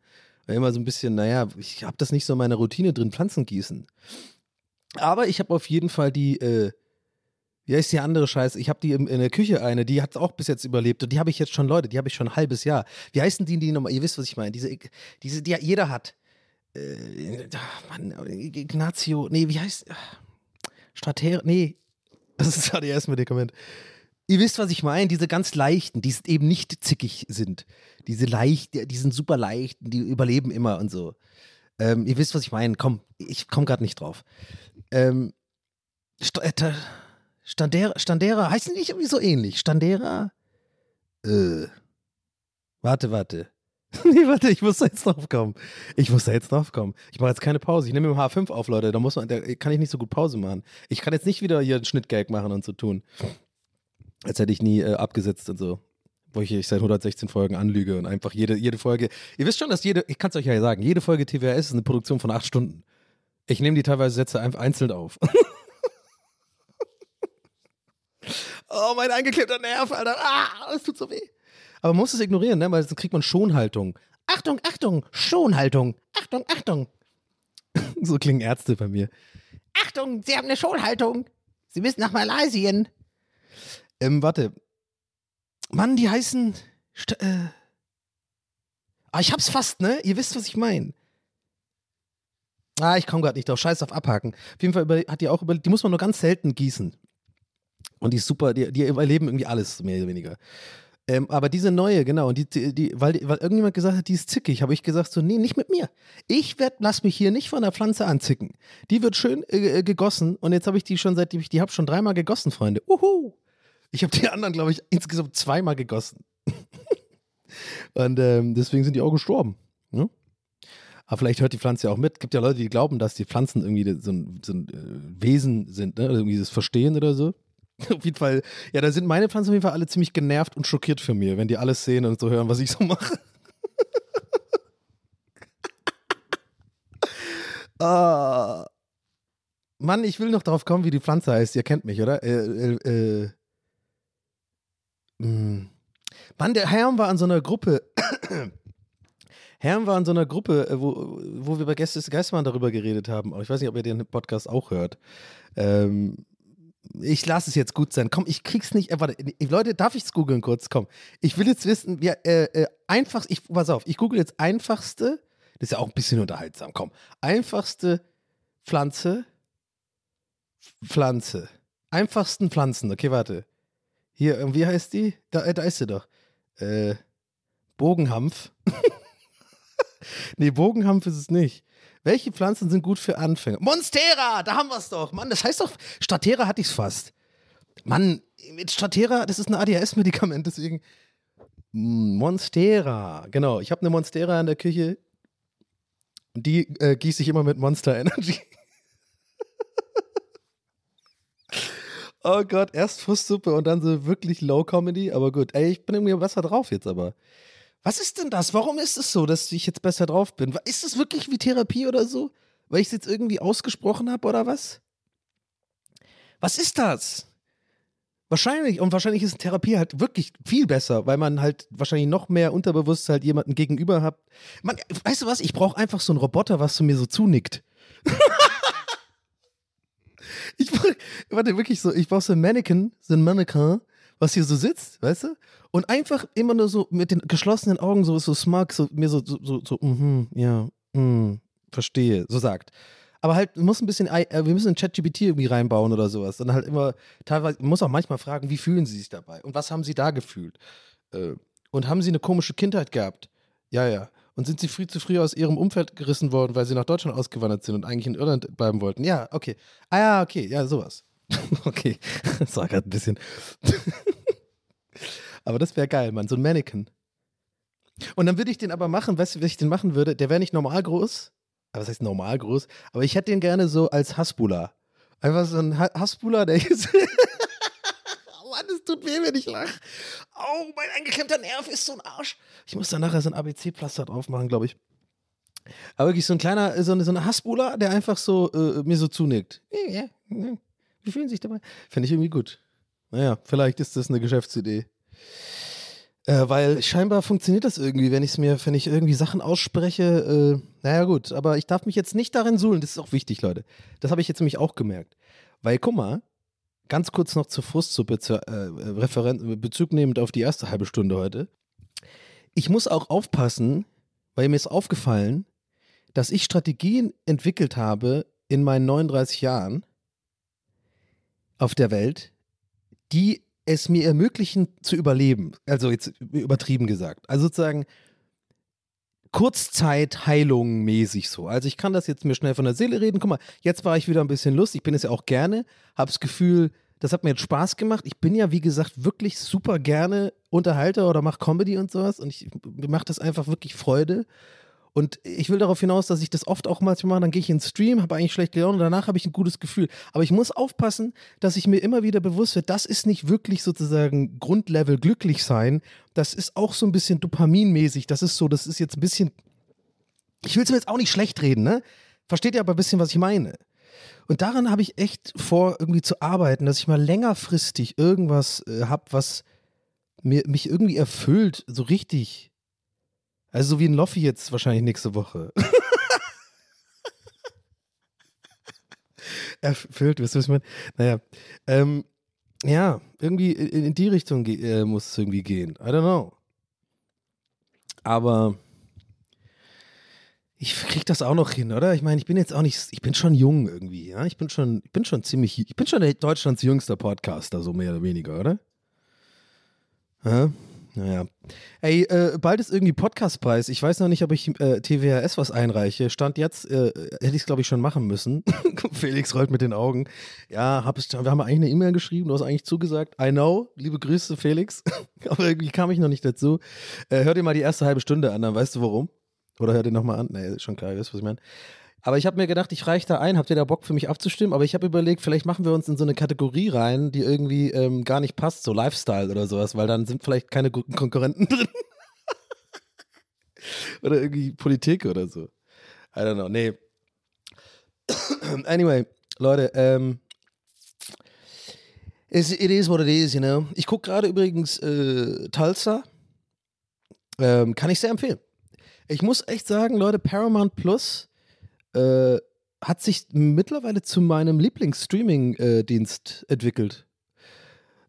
War immer so ein bisschen, naja, ich habe das nicht so in meiner Routine drin, Pflanzen gießen. Aber ich habe auf jeden Fall die, äh, wie heißt die andere Scheiße? Ich habe die in, in der Küche eine, die hat auch bis jetzt überlebt und die habe ich jetzt schon, Leute, die habe ich schon ein halbes Jahr. Wie heißen die, die nochmal? Ihr wisst, was ich meine. Diese, diese, die jeder hat. Äh, Mann, Ignazio, nee, wie heißt. Strater, nee, das ist gerade erst Medikament. Ihr wisst, was ich meine, diese ganz leichten, die eben nicht zickig sind. Diese leicht, die sind super leicht, die überleben immer und so. Ähm, ihr wisst, was ich meine. Komm, ich komme gerade nicht drauf. Ähm, St äh, Standera, Standera, heißt die nicht irgendwie so ähnlich? Standera? Äh. Warte, warte. nee, warte, ich muss da jetzt drauf kommen. Ich muss da jetzt drauf kommen. Ich mache jetzt keine Pause. Ich nehme im H5 auf, Leute. Da muss man, da kann ich nicht so gut Pause machen. Ich kann jetzt nicht wieder hier einen Schnittgag machen und so tun. Als hätte ich nie äh, abgesetzt und so. Wo ich, ich seit 116 Folgen anlüge und einfach jede, jede Folge. Ihr wisst schon, dass jede, ich kann es euch ja sagen, jede Folge TWS ist eine Produktion von acht Stunden. Ich nehme die teilweise Sätze einfach einzeln auf. oh, mein eingeklemmter Nerv, Alter. Ah, das tut so weh. Aber man muss es ignorieren, ne? weil sonst kriegt man Schonhaltung. Achtung, Achtung, Schonhaltung. Achtung, Achtung. so klingen Ärzte bei mir. Achtung, Sie haben eine Schonhaltung. Sie müssen nach Malaysien. Ähm, warte. Mann, die heißen. St äh. Ah, ich hab's fast, ne? Ihr wisst, was ich meine. Ah, ich komme gerade nicht drauf. Scheiß auf abhaken. Auf jeden Fall über, hat die auch überlegt, die muss man nur ganz selten gießen. Und die ist super, die, die überleben irgendwie alles, mehr oder weniger. Ähm, aber diese neue, genau, und die, die, weil, weil irgendjemand gesagt hat, die ist zickig, habe ich gesagt, so, nee, nicht mit mir. Ich werd, lass mich hier nicht von der Pflanze anzicken. Die wird schön äh, äh gegossen und jetzt habe ich die schon seit, ich die habe schon dreimal gegossen, Freunde. Uhu. Ich habe die anderen, glaube ich, insgesamt zweimal gegossen. und ähm, deswegen sind die auch gestorben. Ne? Aber vielleicht hört die Pflanze ja auch mit. Es gibt ja Leute, die glauben, dass die Pflanzen irgendwie so ein, so ein äh, Wesen sind, ne? irgendwie das Verstehen oder so. Auf jeden Fall, ja, da sind meine Pflanzen auf jeden Fall alle ziemlich genervt und schockiert für mir, wenn die alles sehen und so hören, was ich so mache. ah. Mann, ich will noch darauf kommen, wie die Pflanze heißt. Ihr kennt mich, oder? Äh, äh, äh. Hm. Mann, der Herr war an so einer Gruppe. Herrn war in so einer Gruppe, äh, wo, wo wir bei Gästes Geistmann darüber geredet haben. Aber ich weiß nicht, ob ihr den Podcast auch hört. Ähm, ich lasse es jetzt gut sein. Komm, ich krieg's nicht. Äh, warte, Leute, darf ich es googeln kurz? Komm. Ich will jetzt wissen, ja, äh, äh, einfach, ich, pass auf, ich google jetzt einfachste, das ist ja auch ein bisschen unterhaltsam, komm. Einfachste Pflanze, Pflanze. Einfachsten Pflanzen, okay, warte. Hier, wie heißt die? Da, äh, da ist sie doch. Äh, Bogenhampf. nee, Bogenhampf ist es nicht. Welche Pflanzen sind gut für Anfänger? Monstera, da haben wir es doch. Mann, das heißt doch, Statera hatte ich es fast. Mann, mit Statera, das ist ein ADHS-Medikament, deswegen. Monstera, genau. Ich habe eine Monstera in der Küche. Und die äh, gieße ich immer mit Monster Energy. oh Gott, erst Frustsuppe und dann so wirklich Low Comedy. Aber gut, ey, ich bin irgendwie besser drauf jetzt aber. Was ist denn das? Warum ist es so, dass ich jetzt besser drauf bin? Ist es wirklich wie Therapie oder so? Weil ich es jetzt irgendwie ausgesprochen habe oder was? Was ist das? Wahrscheinlich, und wahrscheinlich ist Therapie halt wirklich viel besser, weil man halt wahrscheinlich noch mehr unterbewusst halt jemanden gegenüber hat. Man, weißt du was? Ich brauche einfach so einen Roboter, was zu mir so zunickt. ich warte, wirklich so, ich brauche so ein Mannequin, so ein Mannequin, was hier so sitzt, weißt du? Und einfach immer nur so mit den geschlossenen Augen so, so smug, so mir so, so, so, so mhm, ja, mm, verstehe, so sagt. Aber halt, muss ein bisschen, äh, wir müssen ein ChatGPT irgendwie reinbauen oder sowas. Und halt immer, teilweise, muss auch manchmal fragen, wie fühlen sie sich dabei? Und was haben sie da gefühlt? Äh, und haben sie eine komische Kindheit gehabt? Ja, ja. Und sind sie früh zu früh aus ihrem Umfeld gerissen worden, weil sie nach Deutschland ausgewandert sind und eigentlich in Irland bleiben wollten? Ja, okay. Ah ja, okay, ja, sowas. okay. Das war gerade ein bisschen. Aber das wäre geil, Mann, so ein Mannequin. Und dann würde ich den aber machen, weißt du, wie ich den machen würde? Der wäre nicht normal groß, aber was heißt normal groß? Aber ich hätte den gerne so als Hasbula. Einfach so ein Hasbula, der ist. Mann, es tut weh, wenn ich lache. Oh, mein eingeklemmter Nerv ist so ein Arsch. Ich muss da nachher so ein ABC-Pflaster drauf machen, glaube ich. Aber wirklich so ein kleiner, so eine, so eine Hassbuller, der einfach so äh, mir so zunickt. Wie fühlen sich dabei? Finde ich irgendwie gut. Naja, vielleicht ist das eine Geschäftsidee. Äh, weil scheinbar funktioniert das irgendwie, wenn ich mir, wenn ich irgendwie Sachen ausspreche. Äh, naja, gut, aber ich darf mich jetzt nicht darin suhlen. Das ist auch wichtig, Leute. Das habe ich jetzt nämlich auch gemerkt. Weil, guck mal, ganz kurz noch zur Frustsuppe, zur, äh, Bezug nehmend auf die erste halbe Stunde heute. Ich muss auch aufpassen, weil mir ist aufgefallen, dass ich Strategien entwickelt habe in meinen 39 Jahren auf der Welt, die es mir ermöglichen zu überleben. Also jetzt übertrieben gesagt. Also sozusagen Kurzzeitheitung mäßig so. Also ich kann das jetzt mir schnell von der Seele reden. Guck mal, jetzt war ich wieder ein bisschen lustig. Ich bin es ja auch gerne. Hab's Gefühl, das hat mir jetzt Spaß gemacht. Ich bin ja, wie gesagt, wirklich super gerne Unterhalter oder mach Comedy und sowas. Und ich, mir macht das einfach wirklich Freude. Und ich will darauf hinaus, dass ich das oft auch manchmal mache, dann gehe ich in den Stream, habe eigentlich schlecht gelernt und danach habe ich ein gutes Gefühl. Aber ich muss aufpassen, dass ich mir immer wieder bewusst werde, das ist nicht wirklich sozusagen Grundlevel glücklich sein. Das ist auch so ein bisschen dopaminmäßig. Das ist so, das ist jetzt ein bisschen. Ich will es mir jetzt auch nicht schlecht reden, ne? Versteht ihr aber ein bisschen, was ich meine? Und daran habe ich echt vor, irgendwie zu arbeiten, dass ich mal längerfristig irgendwas äh, habe, was mir, mich irgendwie erfüllt, so richtig. Also so wie ein Loffi jetzt wahrscheinlich nächste Woche. Erfüllt, wisst ihr, was ich meine? Naja, ähm, ja, irgendwie in, in die Richtung äh, muss es irgendwie gehen. I don't know. Aber ich krieg das auch noch hin, oder? Ich meine, ich bin jetzt auch nicht, ich bin schon jung irgendwie, ja? Ich bin schon, ich bin schon ziemlich, ich bin schon Deutschlands jüngster Podcaster, so mehr oder weniger, oder? Ja? Naja. Ey, äh, bald ist irgendwie Podcastpreis. Ich weiß noch nicht, ob ich äh, TWHS was einreiche. Stand jetzt, äh, hätte ich es, glaube ich, schon machen müssen. Felix rollt mit den Augen. Ja, hab es, wir haben eigentlich eine E-Mail geschrieben, du hast eigentlich zugesagt. I know, liebe Grüße, Felix. Aber irgendwie kam ich noch nicht dazu. Äh, hör dir mal die erste halbe Stunde an, dann weißt du warum. Oder hör dir nochmal an. Nee, ist schon klar, weißt du, was ich meine? Aber ich habe mir gedacht, ich reiche da ein. Habt ihr da Bock für mich abzustimmen? Aber ich habe überlegt, vielleicht machen wir uns in so eine Kategorie rein, die irgendwie ähm, gar nicht passt, so Lifestyle oder sowas, weil dann sind vielleicht keine guten Konkurrenten drin. oder irgendwie Politik oder so. I don't know. Nee. anyway, Leute, ähm, it is what it is, you know. Ich gucke gerade übrigens äh, Tulsa. Ähm, kann ich sehr empfehlen. Ich muss echt sagen, Leute, Paramount Plus äh, hat sich mittlerweile zu meinem Lieblings-Streaming-Dienst entwickelt.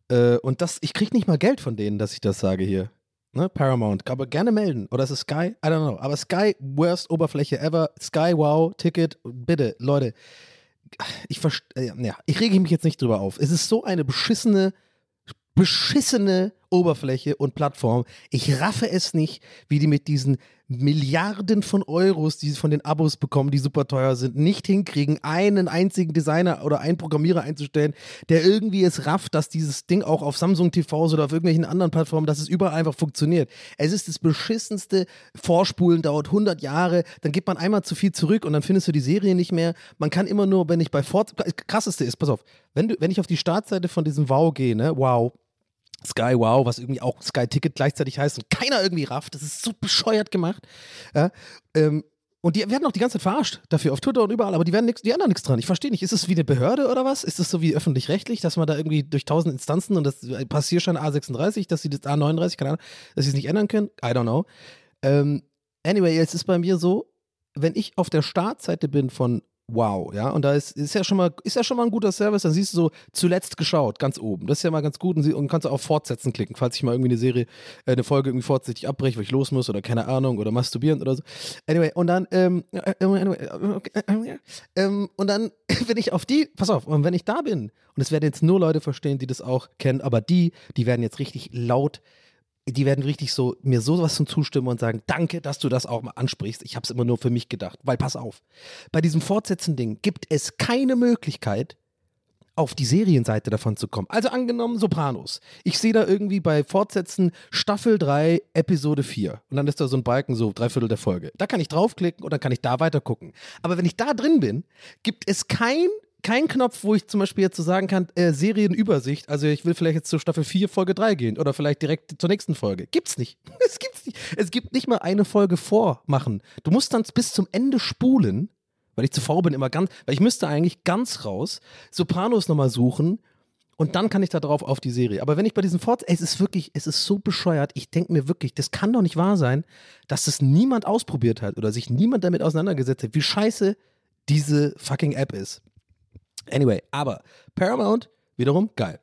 Äh, und das, ich kriege nicht mal Geld von denen, dass ich das sage hier. Ne? Paramount, aber gerne melden. Oder ist es Sky? I don't know. Aber Sky, worst Oberfläche ever. Sky, wow, Ticket, bitte, Leute. Ich äh, ja, ich rege mich jetzt nicht drüber auf. Es ist so eine beschissene, beschissene Oberfläche und Plattform. Ich raffe es nicht, wie die mit diesen Milliarden von Euros, die sie von den Abos bekommen, die super teuer sind, nicht hinkriegen, einen einzigen Designer oder einen Programmierer einzustellen, der irgendwie es rafft, dass dieses Ding auch auf Samsung TVs oder auf irgendwelchen anderen Plattformen, dass es überall einfach funktioniert. Es ist das beschissenste Vorspulen, dauert 100 Jahre, dann gibt man einmal zu viel zurück und dann findest du die Serie nicht mehr. Man kann immer nur, wenn ich bei Fort... Krasseste ist, pass auf, wenn, du, wenn ich auf die Startseite von diesem Wow gehe, ne, wow, Sky Wow, was irgendwie auch Sky Ticket gleichzeitig heißt und keiner irgendwie rafft. Das ist so bescheuert gemacht. Ja, ähm, und die werden auch die ganze Zeit verarscht dafür auf Twitter und überall, aber die werden nix, die ändern nichts dran. Ich verstehe nicht. Ist es wie eine Behörde oder was? Ist es so wie öffentlich-rechtlich, dass man da irgendwie durch tausend Instanzen und das Passierschein A36, dass sie das A39, keine Ahnung, dass sie es nicht ändern können? I don't know. Ähm, anyway, jetzt ist bei mir so, wenn ich auf der Startseite bin von wow, ja. Und da ist, ist ja schon mal, ist ja schon mal ein guter Service. Dann siehst du so zuletzt geschaut, ganz oben. Das ist ja mal ganz gut und, sie, und kannst du auf Fortsetzen klicken, falls ich mal irgendwie eine Serie, äh, eine Folge irgendwie vorzeitig abbreche, weil ich los muss oder keine Ahnung oder masturbieren oder so. Anyway, und dann, ähm, äh, anyway, äh, ähm, und dann, wenn ich auf die, pass auf, und wenn ich da bin, und es werden jetzt nur Leute verstehen, die das auch kennen, aber die, die werden jetzt richtig laut die werden richtig so mir sowas zum zustimmen und sagen, danke, dass du das auch mal ansprichst. Ich habe es immer nur für mich gedacht, weil pass auf, bei diesem Fortsetzen-Ding gibt es keine Möglichkeit, auf die Serienseite davon zu kommen. Also angenommen Sopranos. Ich sehe da irgendwie bei Fortsetzen Staffel 3, Episode 4. Und dann ist da so ein Balken, so drei Viertel der Folge. Da kann ich draufklicken und dann kann ich da weiter gucken. Aber wenn ich da drin bin, gibt es kein kein Knopf, wo ich zum Beispiel jetzt so sagen kann, äh, Serienübersicht. Also ich will vielleicht jetzt zur Staffel 4, Folge 3 gehen oder vielleicht direkt zur nächsten Folge. Gibt's nicht. Es gibt's nicht, es gibt nicht mal eine Folge vormachen. Du musst dann bis zum Ende spulen, weil ich zu faul bin, immer ganz, weil ich müsste eigentlich ganz raus, Sopranos nochmal suchen und dann kann ich da drauf auf die Serie. Aber wenn ich bei diesen Fort, es ist wirklich, es ist so bescheuert. Ich denke mir wirklich, das kann doch nicht wahr sein, dass das niemand ausprobiert hat oder sich niemand damit auseinandergesetzt hat, wie scheiße diese fucking App ist. Anyway, aber Paramount wiederum geil.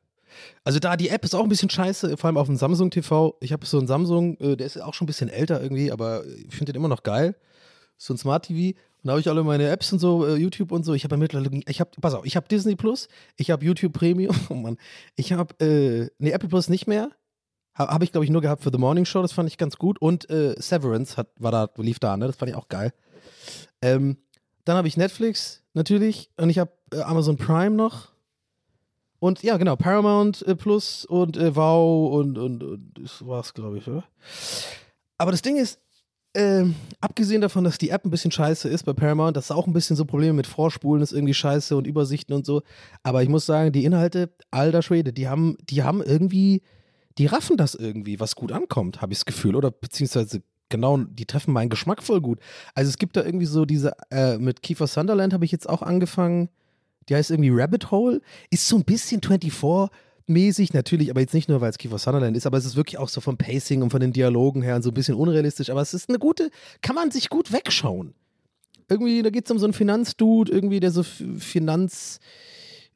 Also da die App ist auch ein bisschen scheiße, vor allem auf dem Samsung TV. Ich habe so einen Samsung, äh, der ist auch schon ein bisschen älter irgendwie, aber ich finde den immer noch geil. So ein Smart TV. Und da habe ich alle meine Apps und so, äh, YouTube und so. Ich habe mittlerweile, ich habe, pass auf, ich habe Disney Plus, ich habe YouTube Premium, oh Mann. Ich habe, äh, nee, Apple Plus nicht mehr. Habe hab ich, glaube ich, nur gehabt für The Morning Show, das fand ich ganz gut. Und äh, Severance hat, war da, lief da, ne? Das fand ich auch geil. Ähm, dann habe ich Netflix natürlich und ich habe Amazon Prime noch. Und ja, genau, Paramount äh, Plus und äh, Wow und, und, und das war's, glaube ich, oder? Aber das Ding ist, ähm, abgesehen davon, dass die App ein bisschen scheiße ist bei Paramount, das ist auch ein bisschen so Probleme mit Vorspulen, ist irgendwie scheiße und Übersichten und so. Aber ich muss sagen, die Inhalte, alter Schwede, die haben, die haben irgendwie, die raffen das irgendwie, was gut ankommt, habe ich das Gefühl. Oder beziehungsweise genau, die treffen meinen Geschmack voll gut. Also es gibt da irgendwie so diese, äh, mit Kiefer Sunderland habe ich jetzt auch angefangen. Die heißt irgendwie Rabbit Hole. Ist so ein bisschen 24 mäßig, natürlich, aber jetzt nicht nur, weil es Kiefer Sutherland ist, aber es ist wirklich auch so vom Pacing und von den Dialogen her und so ein bisschen unrealistisch, aber es ist eine gute, kann man sich gut wegschauen. Irgendwie, da geht es um so einen Finanzdude, irgendwie, der so Finanz,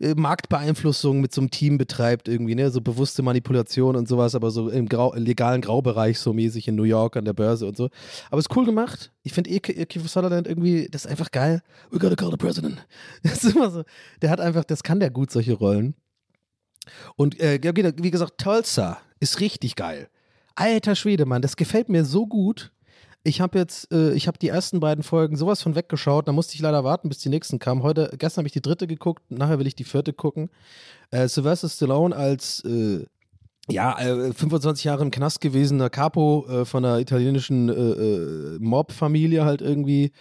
äh, Marktbeeinflussung mit so einem Team betreibt, irgendwie, ne, so bewusste Manipulation und sowas, aber so im Grau, legalen Graubereich so mäßig in New York an der Börse und so. Aber es ist cool gemacht. Ich finde eh Kiefer Sutherland irgendwie, das ist einfach geil. We gotta call the president. Das ist immer so, der hat einfach, das kann der gut, solche Rollen. Und äh, wie gesagt, Tulsa ist richtig geil. Alter Schwede, Mann, das gefällt mir so gut. Ich habe jetzt, äh, ich habe die ersten beiden Folgen sowas von weggeschaut. Da musste ich leider warten, bis die nächsten kamen. Heute, gestern habe ich die dritte geguckt, nachher will ich die vierte gucken. Äh, Sylvester Stallone als äh, ja, äh, 25 Jahre im Knast gewesener Capo äh, von einer italienischen äh, äh, Mob-Familie halt irgendwie,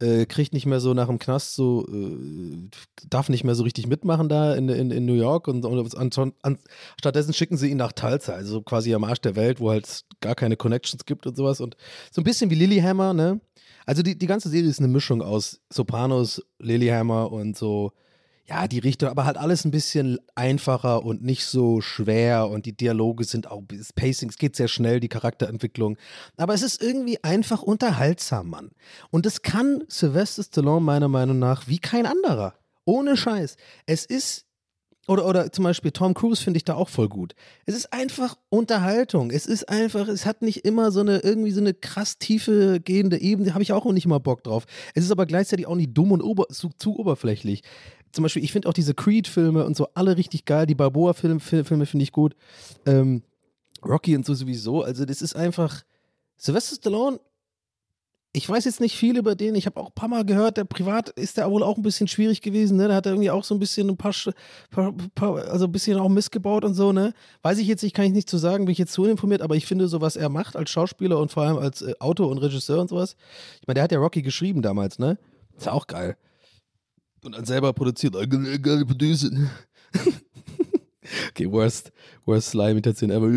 äh, kriegt nicht mehr so nach dem Knast so, äh, darf nicht mehr so richtig mitmachen da in, in, in New York und, und an, an, stattdessen schicken sie ihn nach Tulsa, also quasi am Arsch der Welt, wo halt gar keine Connections gibt und sowas und so ein bisschen wie Lilyhammer, ne? Also die, die ganze Serie ist eine Mischung aus Sopranos, Lilyhammer und so, ja, die Richtung, aber halt alles ein bisschen einfacher und nicht so schwer und die Dialoge sind auch, das Pacing, es geht sehr schnell, die Charakterentwicklung. Aber es ist irgendwie einfach unterhaltsam, Mann. Und das kann Sylvester Stallone meiner Meinung nach wie kein anderer. Ohne Scheiß. Es ist oder, oder zum Beispiel Tom Cruise finde ich da auch voll gut. Es ist einfach Unterhaltung. Es ist einfach, es hat nicht immer so eine, irgendwie so eine krass tiefe gehende Ebene, habe ich auch nicht mal Bock drauf. Es ist aber gleichzeitig auch nicht dumm und ober, zu, zu oberflächlich. Zum Beispiel, ich finde auch diese Creed-Filme und so alle richtig geil. Die Balboa-Filme Filme finde ich gut. Ähm, Rocky und so sowieso. Also, das ist einfach. Sylvester Stallone, ich weiß jetzt nicht viel über den. Ich habe auch ein paar Mal gehört, der privat ist der wohl auch ein bisschen schwierig gewesen. Ne? Da hat er irgendwie auch so ein bisschen ein paar, paar, paar also ein bisschen auch missgebaut und so. Ne? Weiß ich jetzt nicht, kann ich nicht zu sagen, bin ich jetzt zu uninformiert, aber ich finde so, was er macht als Schauspieler und vor allem als äh, Autor und Regisseur und sowas. Ich meine, der hat ja Rocky geschrieben damals, ne? Ist ja auch geil. Und dann selber produziert. Gotta produce it. Okay, worst, worst Slime-Imitation ever.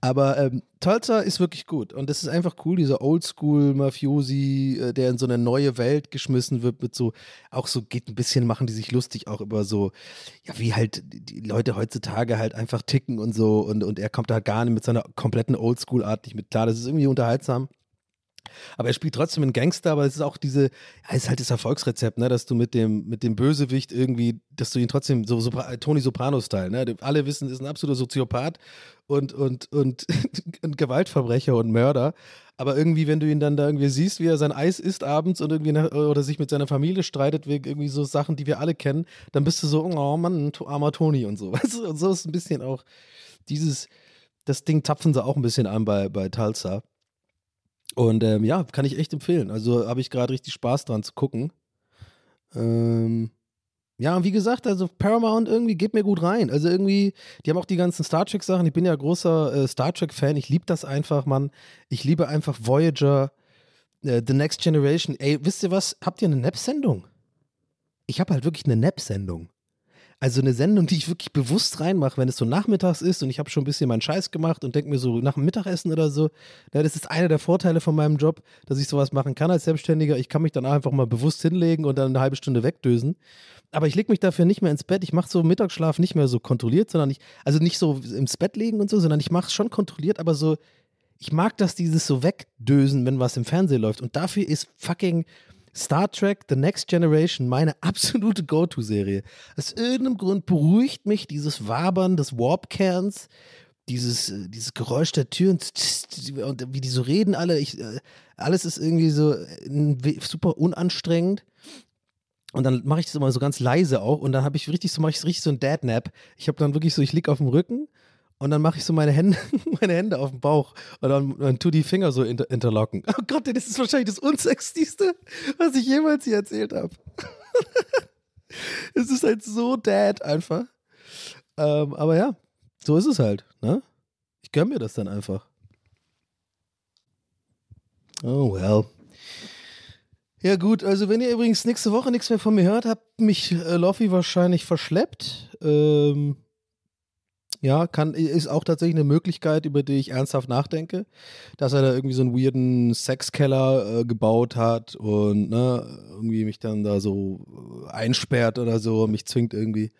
Aber ähm, Tulsa ist wirklich gut. Und das ist einfach cool, dieser Oldschool-Mafiosi, äh, der in so eine neue Welt geschmissen wird, mit so, auch so geht ein bisschen, machen die sich lustig auch über so, ja, wie halt die Leute heutzutage halt einfach ticken und so. Und, und er kommt da gar nicht mit seiner kompletten Oldschool-Art nicht mit klar. Das ist irgendwie unterhaltsam. Aber er spielt trotzdem einen Gangster, aber es ist auch diese, ja, ist halt das Erfolgsrezept, ne, dass du mit dem, mit dem Bösewicht irgendwie, dass du ihn trotzdem so, Sopra Tony Soprano-Style, ne? Alle wissen, ist ein absoluter Soziopath und, und, und ein Gewaltverbrecher und Mörder. Aber irgendwie, wenn du ihn dann da irgendwie siehst, wie er sein Eis isst abends und irgendwie nach, oder sich mit seiner Familie streitet, wegen irgendwie so Sachen, die wir alle kennen, dann bist du so, oh Mann, armer Tony und so. Weißt du? Und so ist ein bisschen auch dieses, das Ding zapfen sie auch ein bisschen an bei, bei Tulsa. Und ähm, ja, kann ich echt empfehlen. Also habe ich gerade richtig Spaß dran zu gucken. Ähm, ja, und wie gesagt, also Paramount irgendwie geht mir gut rein. Also irgendwie, die haben auch die ganzen Star Trek-Sachen. Ich bin ja großer äh, Star Trek-Fan. Ich liebe das einfach, Mann. Ich liebe einfach Voyager, äh, The Next Generation. Ey, wisst ihr was? Habt ihr eine Nap-Sendung? Ich habe halt wirklich eine Nap-Sendung. Also eine Sendung, die ich wirklich bewusst reinmache, wenn es so nachmittags ist und ich habe schon ein bisschen meinen Scheiß gemacht und denke mir so nach dem Mittagessen oder so, ja, das ist einer der Vorteile von meinem Job, dass ich sowas machen kann als Selbstständiger. Ich kann mich dann einfach mal bewusst hinlegen und dann eine halbe Stunde wegdösen. Aber ich lege mich dafür nicht mehr ins Bett. Ich mache so Mittagsschlaf nicht mehr so kontrolliert, sondern ich, also nicht so ins Bett legen und so, sondern ich mache es schon kontrolliert, aber so, ich mag das, dieses so wegdösen, wenn was im Fernsehen läuft. Und dafür ist fucking Star Trek The Next Generation meine absolute Go-To-Serie. Aus irgendeinem Grund beruhigt mich dieses Wabern des Warp-Kerns, dieses, äh, dieses Geräusch der Türen und wie die so reden alle. Ich, äh, alles ist irgendwie so äh, super unanstrengend. Und dann mache ich das immer so ganz leise auch und dann habe ich richtig so, mache ich richtig so ein Dad-Nap. Ich habe dann wirklich so, ich liege auf dem Rücken und dann mache ich so meine Hände, meine Hände auf dem Bauch und dann, dann tu die Finger so inter interlocken. Oh Gott, das ist wahrscheinlich das Unsextigste, was ich jemals hier erzählt habe. es ist halt so Dad einfach. Ähm, aber ja, so ist es halt. Ne? Ich gönn mir das dann einfach. Oh well. Ja gut, also wenn ihr übrigens nächste Woche nichts mehr von mir hört, habt mich äh, Loffi wahrscheinlich verschleppt. Ähm, ja, kann, ist auch tatsächlich eine Möglichkeit, über die ich ernsthaft nachdenke, dass er da irgendwie so einen weirden Sexkeller äh, gebaut hat und ne, irgendwie mich dann da so äh, einsperrt oder so, mich zwingt irgendwie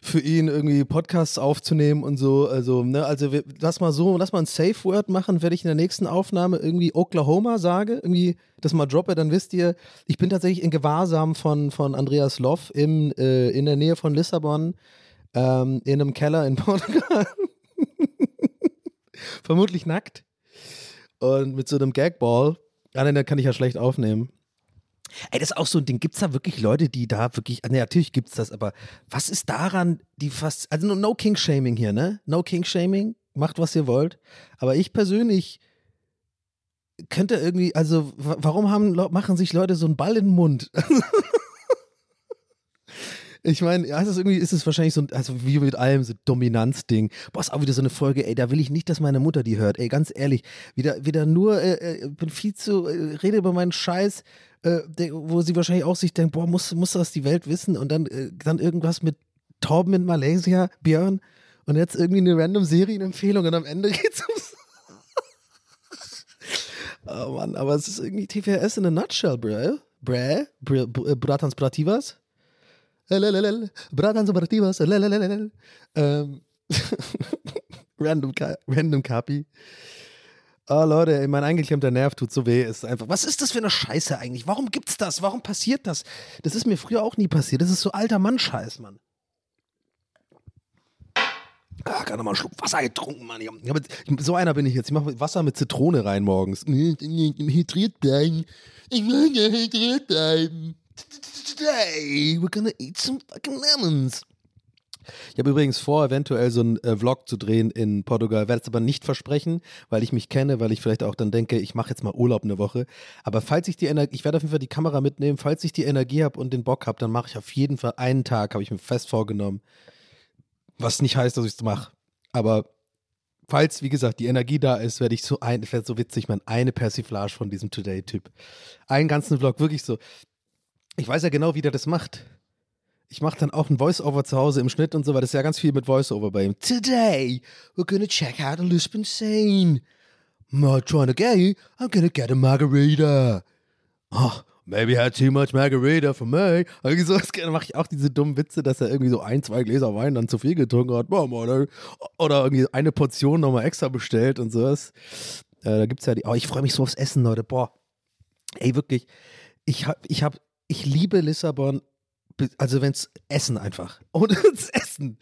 für ihn irgendwie Podcasts aufzunehmen und so. Also, ne, also wir, lass mal so, lass mal ein Safe Word machen, werde ich in der nächsten Aufnahme irgendwie Oklahoma sage, irgendwie das mal droppe, dann wisst ihr, ich bin tatsächlich in Gewahrsam von, von Andreas Loff im, äh, in der Nähe von Lissabon, ähm, in einem Keller in Portugal. Vermutlich nackt. Und mit so einem Gagball. Ah, nein, da kann ich ja schlecht aufnehmen. Ey, das ist auch so ein Ding. Gibt es da wirklich Leute, die da wirklich. Ne, natürlich gibt es das, aber was ist daran, die fast. Also, no King-Shaming hier, ne? No King-Shaming. Macht, was ihr wollt. Aber ich persönlich könnte irgendwie. Also, warum haben, machen sich Leute so einen Ball in den Mund? Ich meine, ja, ist irgendwie ist es wahrscheinlich so, also wie mit allem, so Dominanzding. Boah, ist auch wieder so eine Folge, ey, da will ich nicht, dass meine Mutter die hört, ey, ganz ehrlich. Wieder, wieder nur, äh, äh bin viel zu, äh, rede über meinen Scheiß, äh, wo sie wahrscheinlich auch sich denkt, boah, muss, muss das die Welt wissen? Und dann, äh, dann irgendwas mit Torben in Malaysia, Björn, und jetzt irgendwie eine random Serienempfehlung und am Ende geht's ums. oh Mann, aber es ist irgendwie TVS in a nutshell, bro. Bräh, Br Br Bratans Brativas. Bratans Brativas. Ähm, random, random Kapi. Oh Leute, mein eingeklemmter Nerv tut so weh. Ist einfach, was ist das für eine Scheiße eigentlich? Warum gibt's das? Warum passiert das? Das ist mir früher auch nie passiert. Das ist so alter Mann-Scheiß, Mann. Ah, gerade mal einen Schluck Wasser getrunken, Mann. Ich, so einer bin ich jetzt. Ich mache Wasser mit Zitrone rein morgens. Hydriert bleiben. Ich will hydriert bleiben. Today we're gonna eat some fucking lemons. Ich habe übrigens vor, eventuell so einen äh, Vlog zu drehen in Portugal. Werde es aber nicht versprechen, weil ich mich kenne, weil ich vielleicht auch dann denke, ich mache jetzt mal Urlaub eine Woche. Aber falls ich die Energie, ich werde auf jeden Fall die Kamera mitnehmen, falls ich die Energie habe und den Bock habe, dann mache ich auf jeden Fall einen Tag, habe ich mir fest vorgenommen. Was nicht heißt, dass ich es mache. Aber falls, wie gesagt, die Energie da ist, werde ich so ein, werde so witzig, man, eine Persiflage von diesem Today-Typ. Einen ganzen Vlog, wirklich so. Ich weiß ja genau, wie der das macht ich mache dann auch ein Voice-Over zu Hause im Schnitt und so, weil das ist ja ganz viel mit Voice-Over bei ihm. Today, we're gonna check out a Lisbon scene. Not trying to gay, I'm gonna get a margarita. Oh, maybe I had too much margarita for me. Irgendwie so mache ich auch diese dummen Witze, dass er irgendwie so ein, zwei Gläser Wein dann zu viel getrunken hat. Oder irgendwie eine Portion nochmal extra bestellt und sowas. Äh, da gibt's ja die. Oh, ich freue mich so aufs Essen, Leute. Boah. Ey, wirklich. Ich hab, ich hab, ich liebe Lissabon also wenn es Essen einfach. Und das Essen.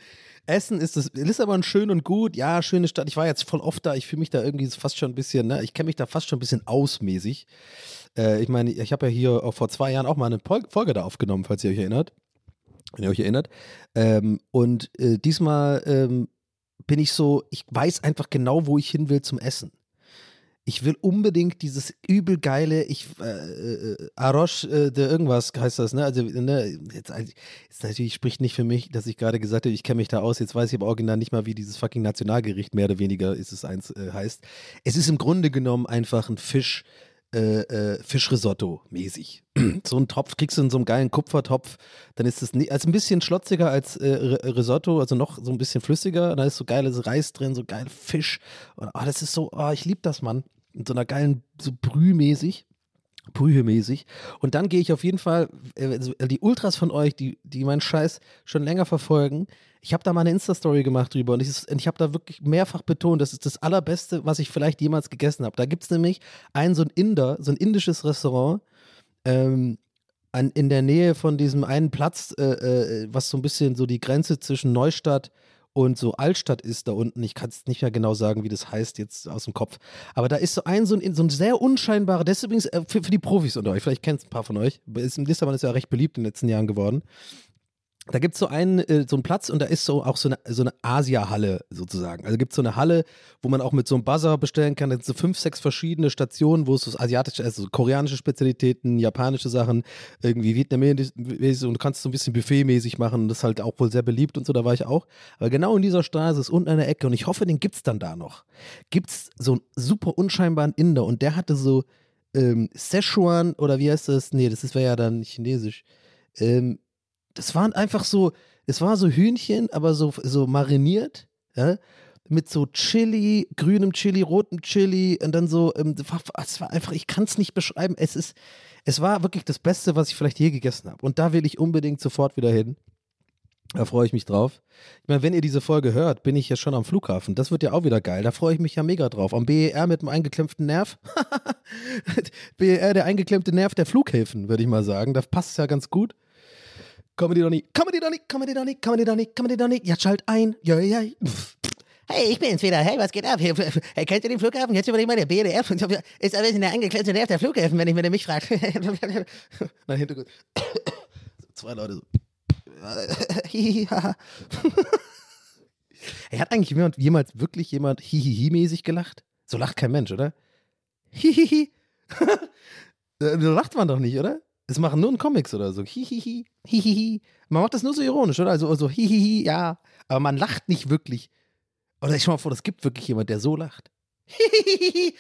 Essen ist das. Lissabon schön und gut, ja, schöne Stadt. Ich war jetzt voll oft da. Ich fühle mich da irgendwie fast schon ein bisschen, ne, ich kenne mich da fast schon ein bisschen ausmäßig. Äh, ich meine, ich habe ja hier auch vor zwei Jahren auch mal eine Folge da aufgenommen, falls ihr euch erinnert. Wenn ihr euch erinnert. Ähm, und äh, diesmal ähm, bin ich so, ich weiß einfach genau, wo ich hin will zum Essen ich will unbedingt dieses übel geile, ich, äh, äh, Arosh, äh, der irgendwas heißt das, ne? Also, ne, jetzt, also, jetzt natürlich spricht nicht für mich, dass ich gerade gesagt habe, ich kenne mich da aus, jetzt weiß ich aber original nicht mal, wie dieses fucking Nationalgericht mehr oder weniger ist es eins äh, heißt. Es ist im Grunde genommen einfach ein Fisch, äh, äh, Fischrisotto mäßig. so einen Topf kriegst du in so einem geilen Kupfertopf, dann ist es also ein bisschen schlotziger als äh, Risotto, also noch so ein bisschen flüssiger. Da ist so geiles Reis drin, so geil Fisch. Und oh, das ist so, oh, ich liebe das, Mann. In so einer geilen, so Brühmäßig. Brühe-mäßig. Und dann gehe ich auf jeden Fall, also die Ultras von euch, die, die meinen Scheiß schon länger verfolgen, ich habe da mal eine Insta-Story gemacht drüber und ich, ich habe da wirklich mehrfach betont, das ist das Allerbeste, was ich vielleicht jemals gegessen habe. Da gibt es nämlich ein so ein Inder, so ein indisches Restaurant ähm, an, in der Nähe von diesem einen Platz, äh, äh, was so ein bisschen so die Grenze zwischen Neustadt und so Altstadt ist da unten. Ich kann es nicht mehr genau sagen, wie das heißt jetzt aus dem Kopf. Aber da ist so ein, so ein, so ein sehr unscheinbarer, das ist übrigens äh, für, für die Profis unter euch, vielleicht kennt es ein paar von euch. Lissabon ist ja recht beliebt in den letzten Jahren geworden da gibt es so einen, äh, so einen Platz und da ist so auch so eine, so eine Asia-Halle sozusagen. Also gibt es so eine Halle, wo man auch mit so einem Buzzer bestellen kann. Da sind so fünf, sechs verschiedene Stationen, wo es so asiatische, also koreanische Spezialitäten, japanische Sachen, irgendwie vietnamesisch und du kannst so ein bisschen buffetmäßig machen. Das ist halt auch wohl sehr beliebt und so, da war ich auch. Aber genau in dieser Straße ist unten eine Ecke und ich hoffe, den gibt es dann da noch. Gibt es so einen super unscheinbaren Inder und der hatte so ähm, Szechuan oder wie heißt das? Nee, das wäre ja dann chinesisch. Ähm, das waren einfach so, es war so Hühnchen, aber so, so mariniert, ja, mit so Chili, grünem Chili, rotem Chili und dann so, ähm, es war einfach, ich kann es nicht beschreiben. Es ist, es war wirklich das Beste, was ich vielleicht je gegessen habe. Und da will ich unbedingt sofort wieder hin. Da freue ich mich drauf. Ich meine, wenn ihr diese Folge hört, bin ich ja schon am Flughafen. Das wird ja auch wieder geil. Da freue ich mich ja mega drauf. Am BER mit dem eingeklemmten Nerv. BER, der eingeklemmte Nerv der Flughäfen, würde ich mal sagen. Da passt es ja ganz gut. Comedy Donny, Comedy Donny, Comedy Donny, Comedy Donny, Comedy Donny, jetzt schalt ein, ja, ja. Hey, ich bin's wieder. Hey, was geht ab? Hey, kennt ihr den Flughafen? Jetzt überleg mal, der BDF ist ein bisschen der angeklemmte Nerv der Flughafen, wenn ich mir mich frage. Nein, Hintergrund. Zwei Leute so. hey, hat eigentlich jemand, jemals wirklich jemand hihihi-mäßig gelacht? So lacht kein Mensch, oder? Hihihi. so lacht man doch nicht, oder? Das machen nur in Comics oder so. Hihihi, hihihi. Man macht das nur so ironisch, oder? Also, also hihihi, ja. Aber man lacht nicht wirklich. Oder ich schau mal vor, es gibt wirklich jemand, der so lacht. Hihihi.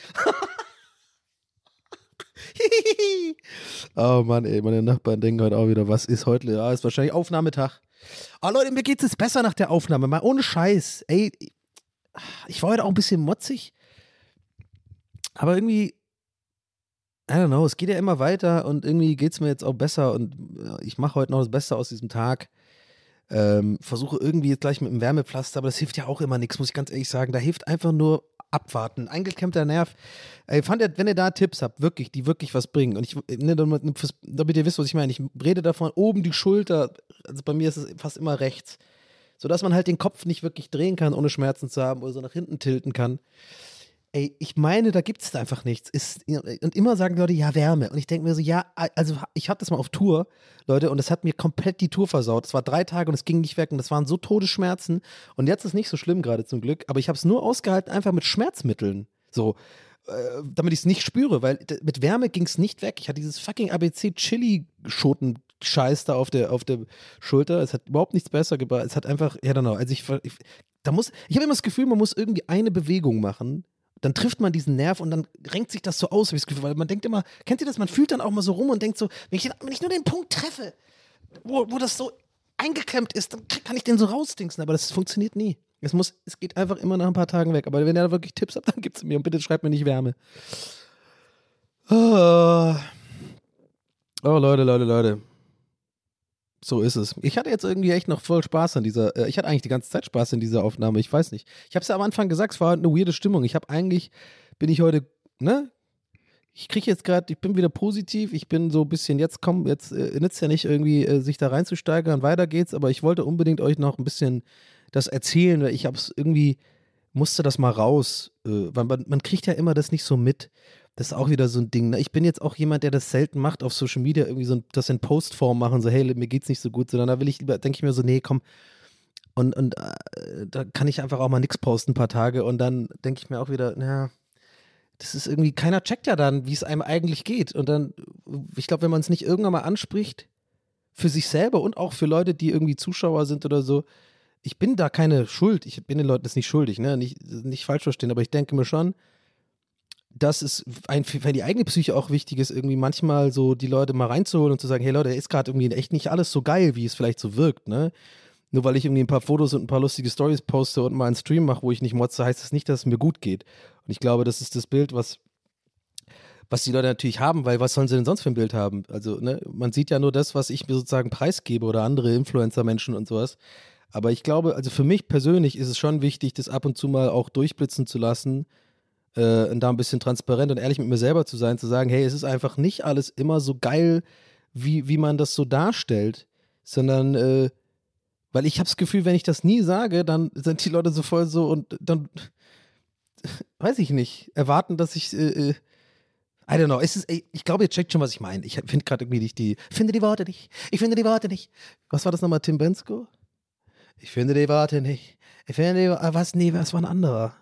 oh Mann, ey, meine Nachbarn denken heute auch wieder, was ist heute? Ja, ist wahrscheinlich Aufnahmetag. Oh Leute, mir geht es besser nach der Aufnahme, mal ohne Scheiß. Ey, ich war heute auch ein bisschen motzig. Aber irgendwie, I don't know, es geht ja immer weiter und irgendwie geht es mir jetzt auch besser und ich mache heute noch das Beste aus diesem Tag. Ähm, versuche irgendwie jetzt gleich mit dem Wärmepflaster, aber das hilft ja auch immer nichts, muss ich ganz ehrlich sagen. Da hilft einfach nur abwarten. Eingeklemmter Nerv. Ey, fand ihr, wenn ihr da Tipps habt, wirklich, die wirklich was bringen. Und ich, ne, damit, damit ihr wisst, was ich meine, ich rede davon, oben die Schulter, also bei mir ist es fast immer rechts. Sodass man halt den Kopf nicht wirklich drehen kann, ohne Schmerzen zu haben oder so nach hinten tilten kann. Ey, ich meine, da gibt es einfach nichts. Ist, und immer sagen Leute, ja, Wärme. Und ich denke mir so, ja, also ich hatte das mal auf Tour, Leute, und es hat mir komplett die Tour versaut. Es war drei Tage und es ging nicht weg und das waren so Todesschmerzen. Und jetzt ist nicht so schlimm gerade zum Glück, aber ich habe es nur ausgehalten, einfach mit Schmerzmitteln. So, äh, damit ich es nicht spüre, weil mit Wärme ging es nicht weg. Ich hatte dieses fucking ABC-Chili-Schoten. Scheiß da auf der, auf der Schulter. Es hat überhaupt nichts besser gebracht. Es hat einfach, ja, genau. Also ich, ich da muss, ich habe immer das Gefühl, man muss irgendwie eine Bewegung machen, dann trifft man diesen Nerv und dann renkt sich das so aus, weil man denkt immer, kennt ihr das, man fühlt dann auch mal so rum und denkt so, wenn ich, wenn ich nur den Punkt treffe, wo, wo das so eingeklemmt ist, dann kann ich den so rausdingsen, aber das funktioniert nie. Es muss, es geht einfach immer nach ein paar Tagen weg. Aber wenn ihr da wirklich Tipps habt, dann gibt es mir und bitte schreibt mir nicht Wärme. Oh. oh, Leute, Leute, Leute. So ist es. Ich hatte jetzt irgendwie echt noch voll Spaß an dieser, äh, ich hatte eigentlich die ganze Zeit Spaß in dieser Aufnahme, ich weiß nicht. Ich habe es ja am Anfang gesagt, es war eine weirde Stimmung. Ich habe eigentlich, bin ich heute, ne? Ich kriege jetzt gerade, ich bin wieder positiv, ich bin so ein bisschen, jetzt komm, jetzt äh, nützt ja nicht irgendwie, äh, sich da reinzusteigern, weiter geht's, aber ich wollte unbedingt euch noch ein bisschen das erzählen, weil ich habe es irgendwie, musste das mal raus, äh, weil man, man kriegt ja immer das nicht so mit. Das ist auch wieder so ein Ding. Ne? Ich bin jetzt auch jemand, der das selten macht auf Social Media, irgendwie so das in Postform machen, so, hey, mir geht's nicht so gut, sondern da will ich lieber, denke ich mir so, nee, komm. Und, und äh, da kann ich einfach auch mal nichts posten, ein paar Tage. Und dann denke ich mir auch wieder, naja, das ist irgendwie, keiner checkt ja dann, wie es einem eigentlich geht. Und dann, ich glaube, wenn man es nicht irgendwann mal anspricht, für sich selber und auch für Leute, die irgendwie Zuschauer sind oder so, ich bin da keine Schuld. Ich bin den Leuten das nicht schuldig, ne? Nicht, nicht falsch verstehen, aber ich denke mir schon, dass es ein, für die eigene Psyche auch wichtig ist, irgendwie manchmal so die Leute mal reinzuholen und zu sagen, hey Leute, ist gerade irgendwie echt nicht alles so geil, wie es vielleicht so wirkt, ne? Nur weil ich irgendwie ein paar Fotos und ein paar lustige Stories poste und mal einen Stream mache, wo ich nicht motze, heißt das nicht, dass es mir gut geht. Und ich glaube, das ist das Bild, was, was die Leute natürlich haben, weil was sollen sie denn sonst für ein Bild haben? Also, ne, man sieht ja nur das, was ich mir sozusagen preisgebe oder andere Influencer-Menschen und sowas. Aber ich glaube, also für mich persönlich ist es schon wichtig, das ab und zu mal auch durchblitzen zu lassen äh, und da ein bisschen transparent und ehrlich mit mir selber zu sein, zu sagen, hey, es ist einfach nicht alles immer so geil, wie, wie man das so darstellt, sondern äh, weil ich habe das Gefühl, wenn ich das nie sage, dann sind die Leute so voll so und dann, weiß ich nicht, erwarten, dass ich, äh, äh I don't know. Ist, ich glaube, ihr checkt schon, was ich meine. Ich finde gerade irgendwie nicht die, finde die Worte nicht. Ich finde die Worte nicht. Was war das nochmal, Tim Bensko? Ich finde die Worte nicht. Ich finde die, ah, was, nee, was war ein anderer?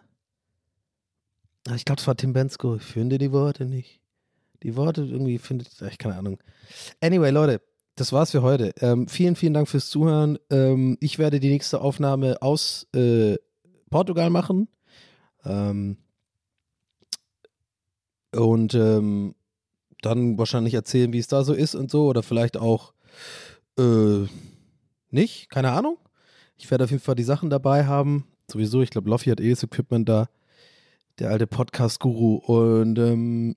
Ah, Ich glaube, es war Tim Bensko. Ich finde die Worte nicht. Die Worte irgendwie findet, ich keine Ahnung. Anyway, Leute, das war's für heute. Ähm, vielen, vielen Dank fürs Zuhören. Ähm, ich werde die nächste Aufnahme aus äh, Portugal machen. Ähm, und ähm, dann wahrscheinlich erzählen, wie es da so ist und so. Oder vielleicht auch äh, nicht, keine Ahnung. Ich werde auf jeden Fall die Sachen dabei haben. Sowieso, ich glaube, Loffi hat eh das Equipment da. Der alte Podcast-Guru. Und ähm,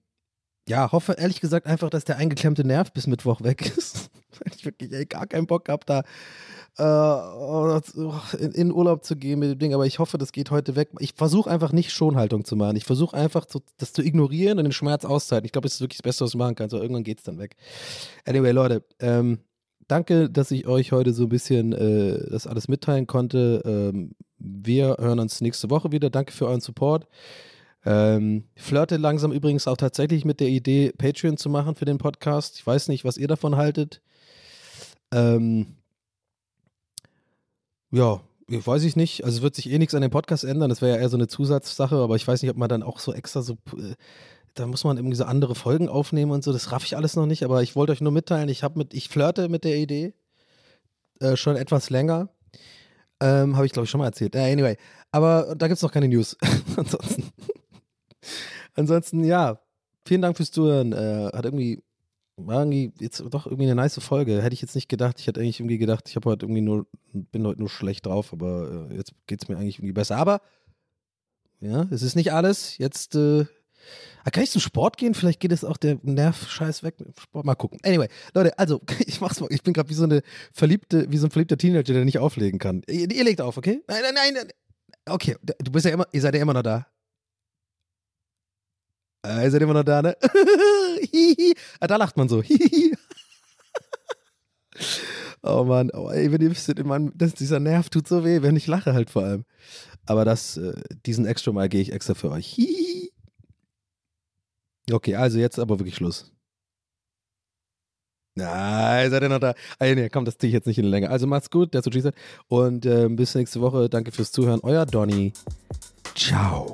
ja, hoffe ehrlich gesagt einfach, dass der eingeklemmte Nerv bis Mittwoch weg ist. Weil ich wirklich ey, gar keinen Bock habe, da äh, in, in Urlaub zu gehen mit dem Ding. Aber ich hoffe, das geht heute weg. Ich versuche einfach nicht Schonhaltung zu machen. Ich versuche einfach zu, das zu ignorieren und den Schmerz auszuhalten. Ich glaube, das ist wirklich das Beste, was du machen kannst. Aber irgendwann geht es dann weg. Anyway, Leute, ähm, danke, dass ich euch heute so ein bisschen äh, das alles mitteilen konnte. Ähm, wir hören uns nächste Woche wieder. Danke für euren Support. Ähm, flirte langsam übrigens auch tatsächlich mit der Idee, Patreon zu machen für den Podcast. Ich weiß nicht, was ihr davon haltet. Ähm, ja, weiß ich nicht. Also wird sich eh nichts an dem Podcast ändern. Das wäre ja eher so eine Zusatzsache, aber ich weiß nicht, ob man dann auch so extra so, äh, da muss man irgendwie so andere Folgen aufnehmen und so. Das raff ich alles noch nicht, aber ich wollte euch nur mitteilen, ich mit, ich flirte mit der Idee äh, schon etwas länger. Ähm, habe ich glaube ich schon mal erzählt. Äh, anyway, aber da gibt es noch keine News. Ansonsten. Ansonsten, ja, vielen Dank fürs Zuhören. Äh, hat irgendwie, war irgendwie jetzt doch irgendwie eine nice Folge. Hätte ich jetzt nicht gedacht. Ich hätte eigentlich irgendwie gedacht, ich habe heute irgendwie nur, bin heute nur schlecht drauf, aber äh, jetzt geht es mir eigentlich irgendwie besser. Aber ja, es ist nicht alles. Jetzt äh, ah, kann ich zum Sport gehen? Vielleicht geht es auch der Nerv-Scheiß weg. mit Sport. Mal gucken. Anyway, Leute, also ich mach's mal. Ich bin gerade wie so eine verliebte, wie so ein verliebter Teenager, der nicht auflegen kann. Ihr, ihr legt auf, okay? Nein, nein. nein. Okay, du bist ja immer, ihr seid ja immer noch da. Äh, ihr seid immer noch da, ne? Ah, da lacht man so. Oh Mann, oh, ey, wenn ihr wüsstet, Mann, das, dieser Nerv tut so weh, wenn ich lache halt vor allem. Aber das, äh, diesen extra Mal gehe ich extra für euch. Okay, also jetzt aber wirklich Schluss. Nein, seid ihr noch da? Ah, nee, komm, das ziehe ich jetzt nicht in die Länge. Also macht's gut, der Sushi Und äh, bis nächste Woche. Danke fürs Zuhören. Euer Donny. Ciao.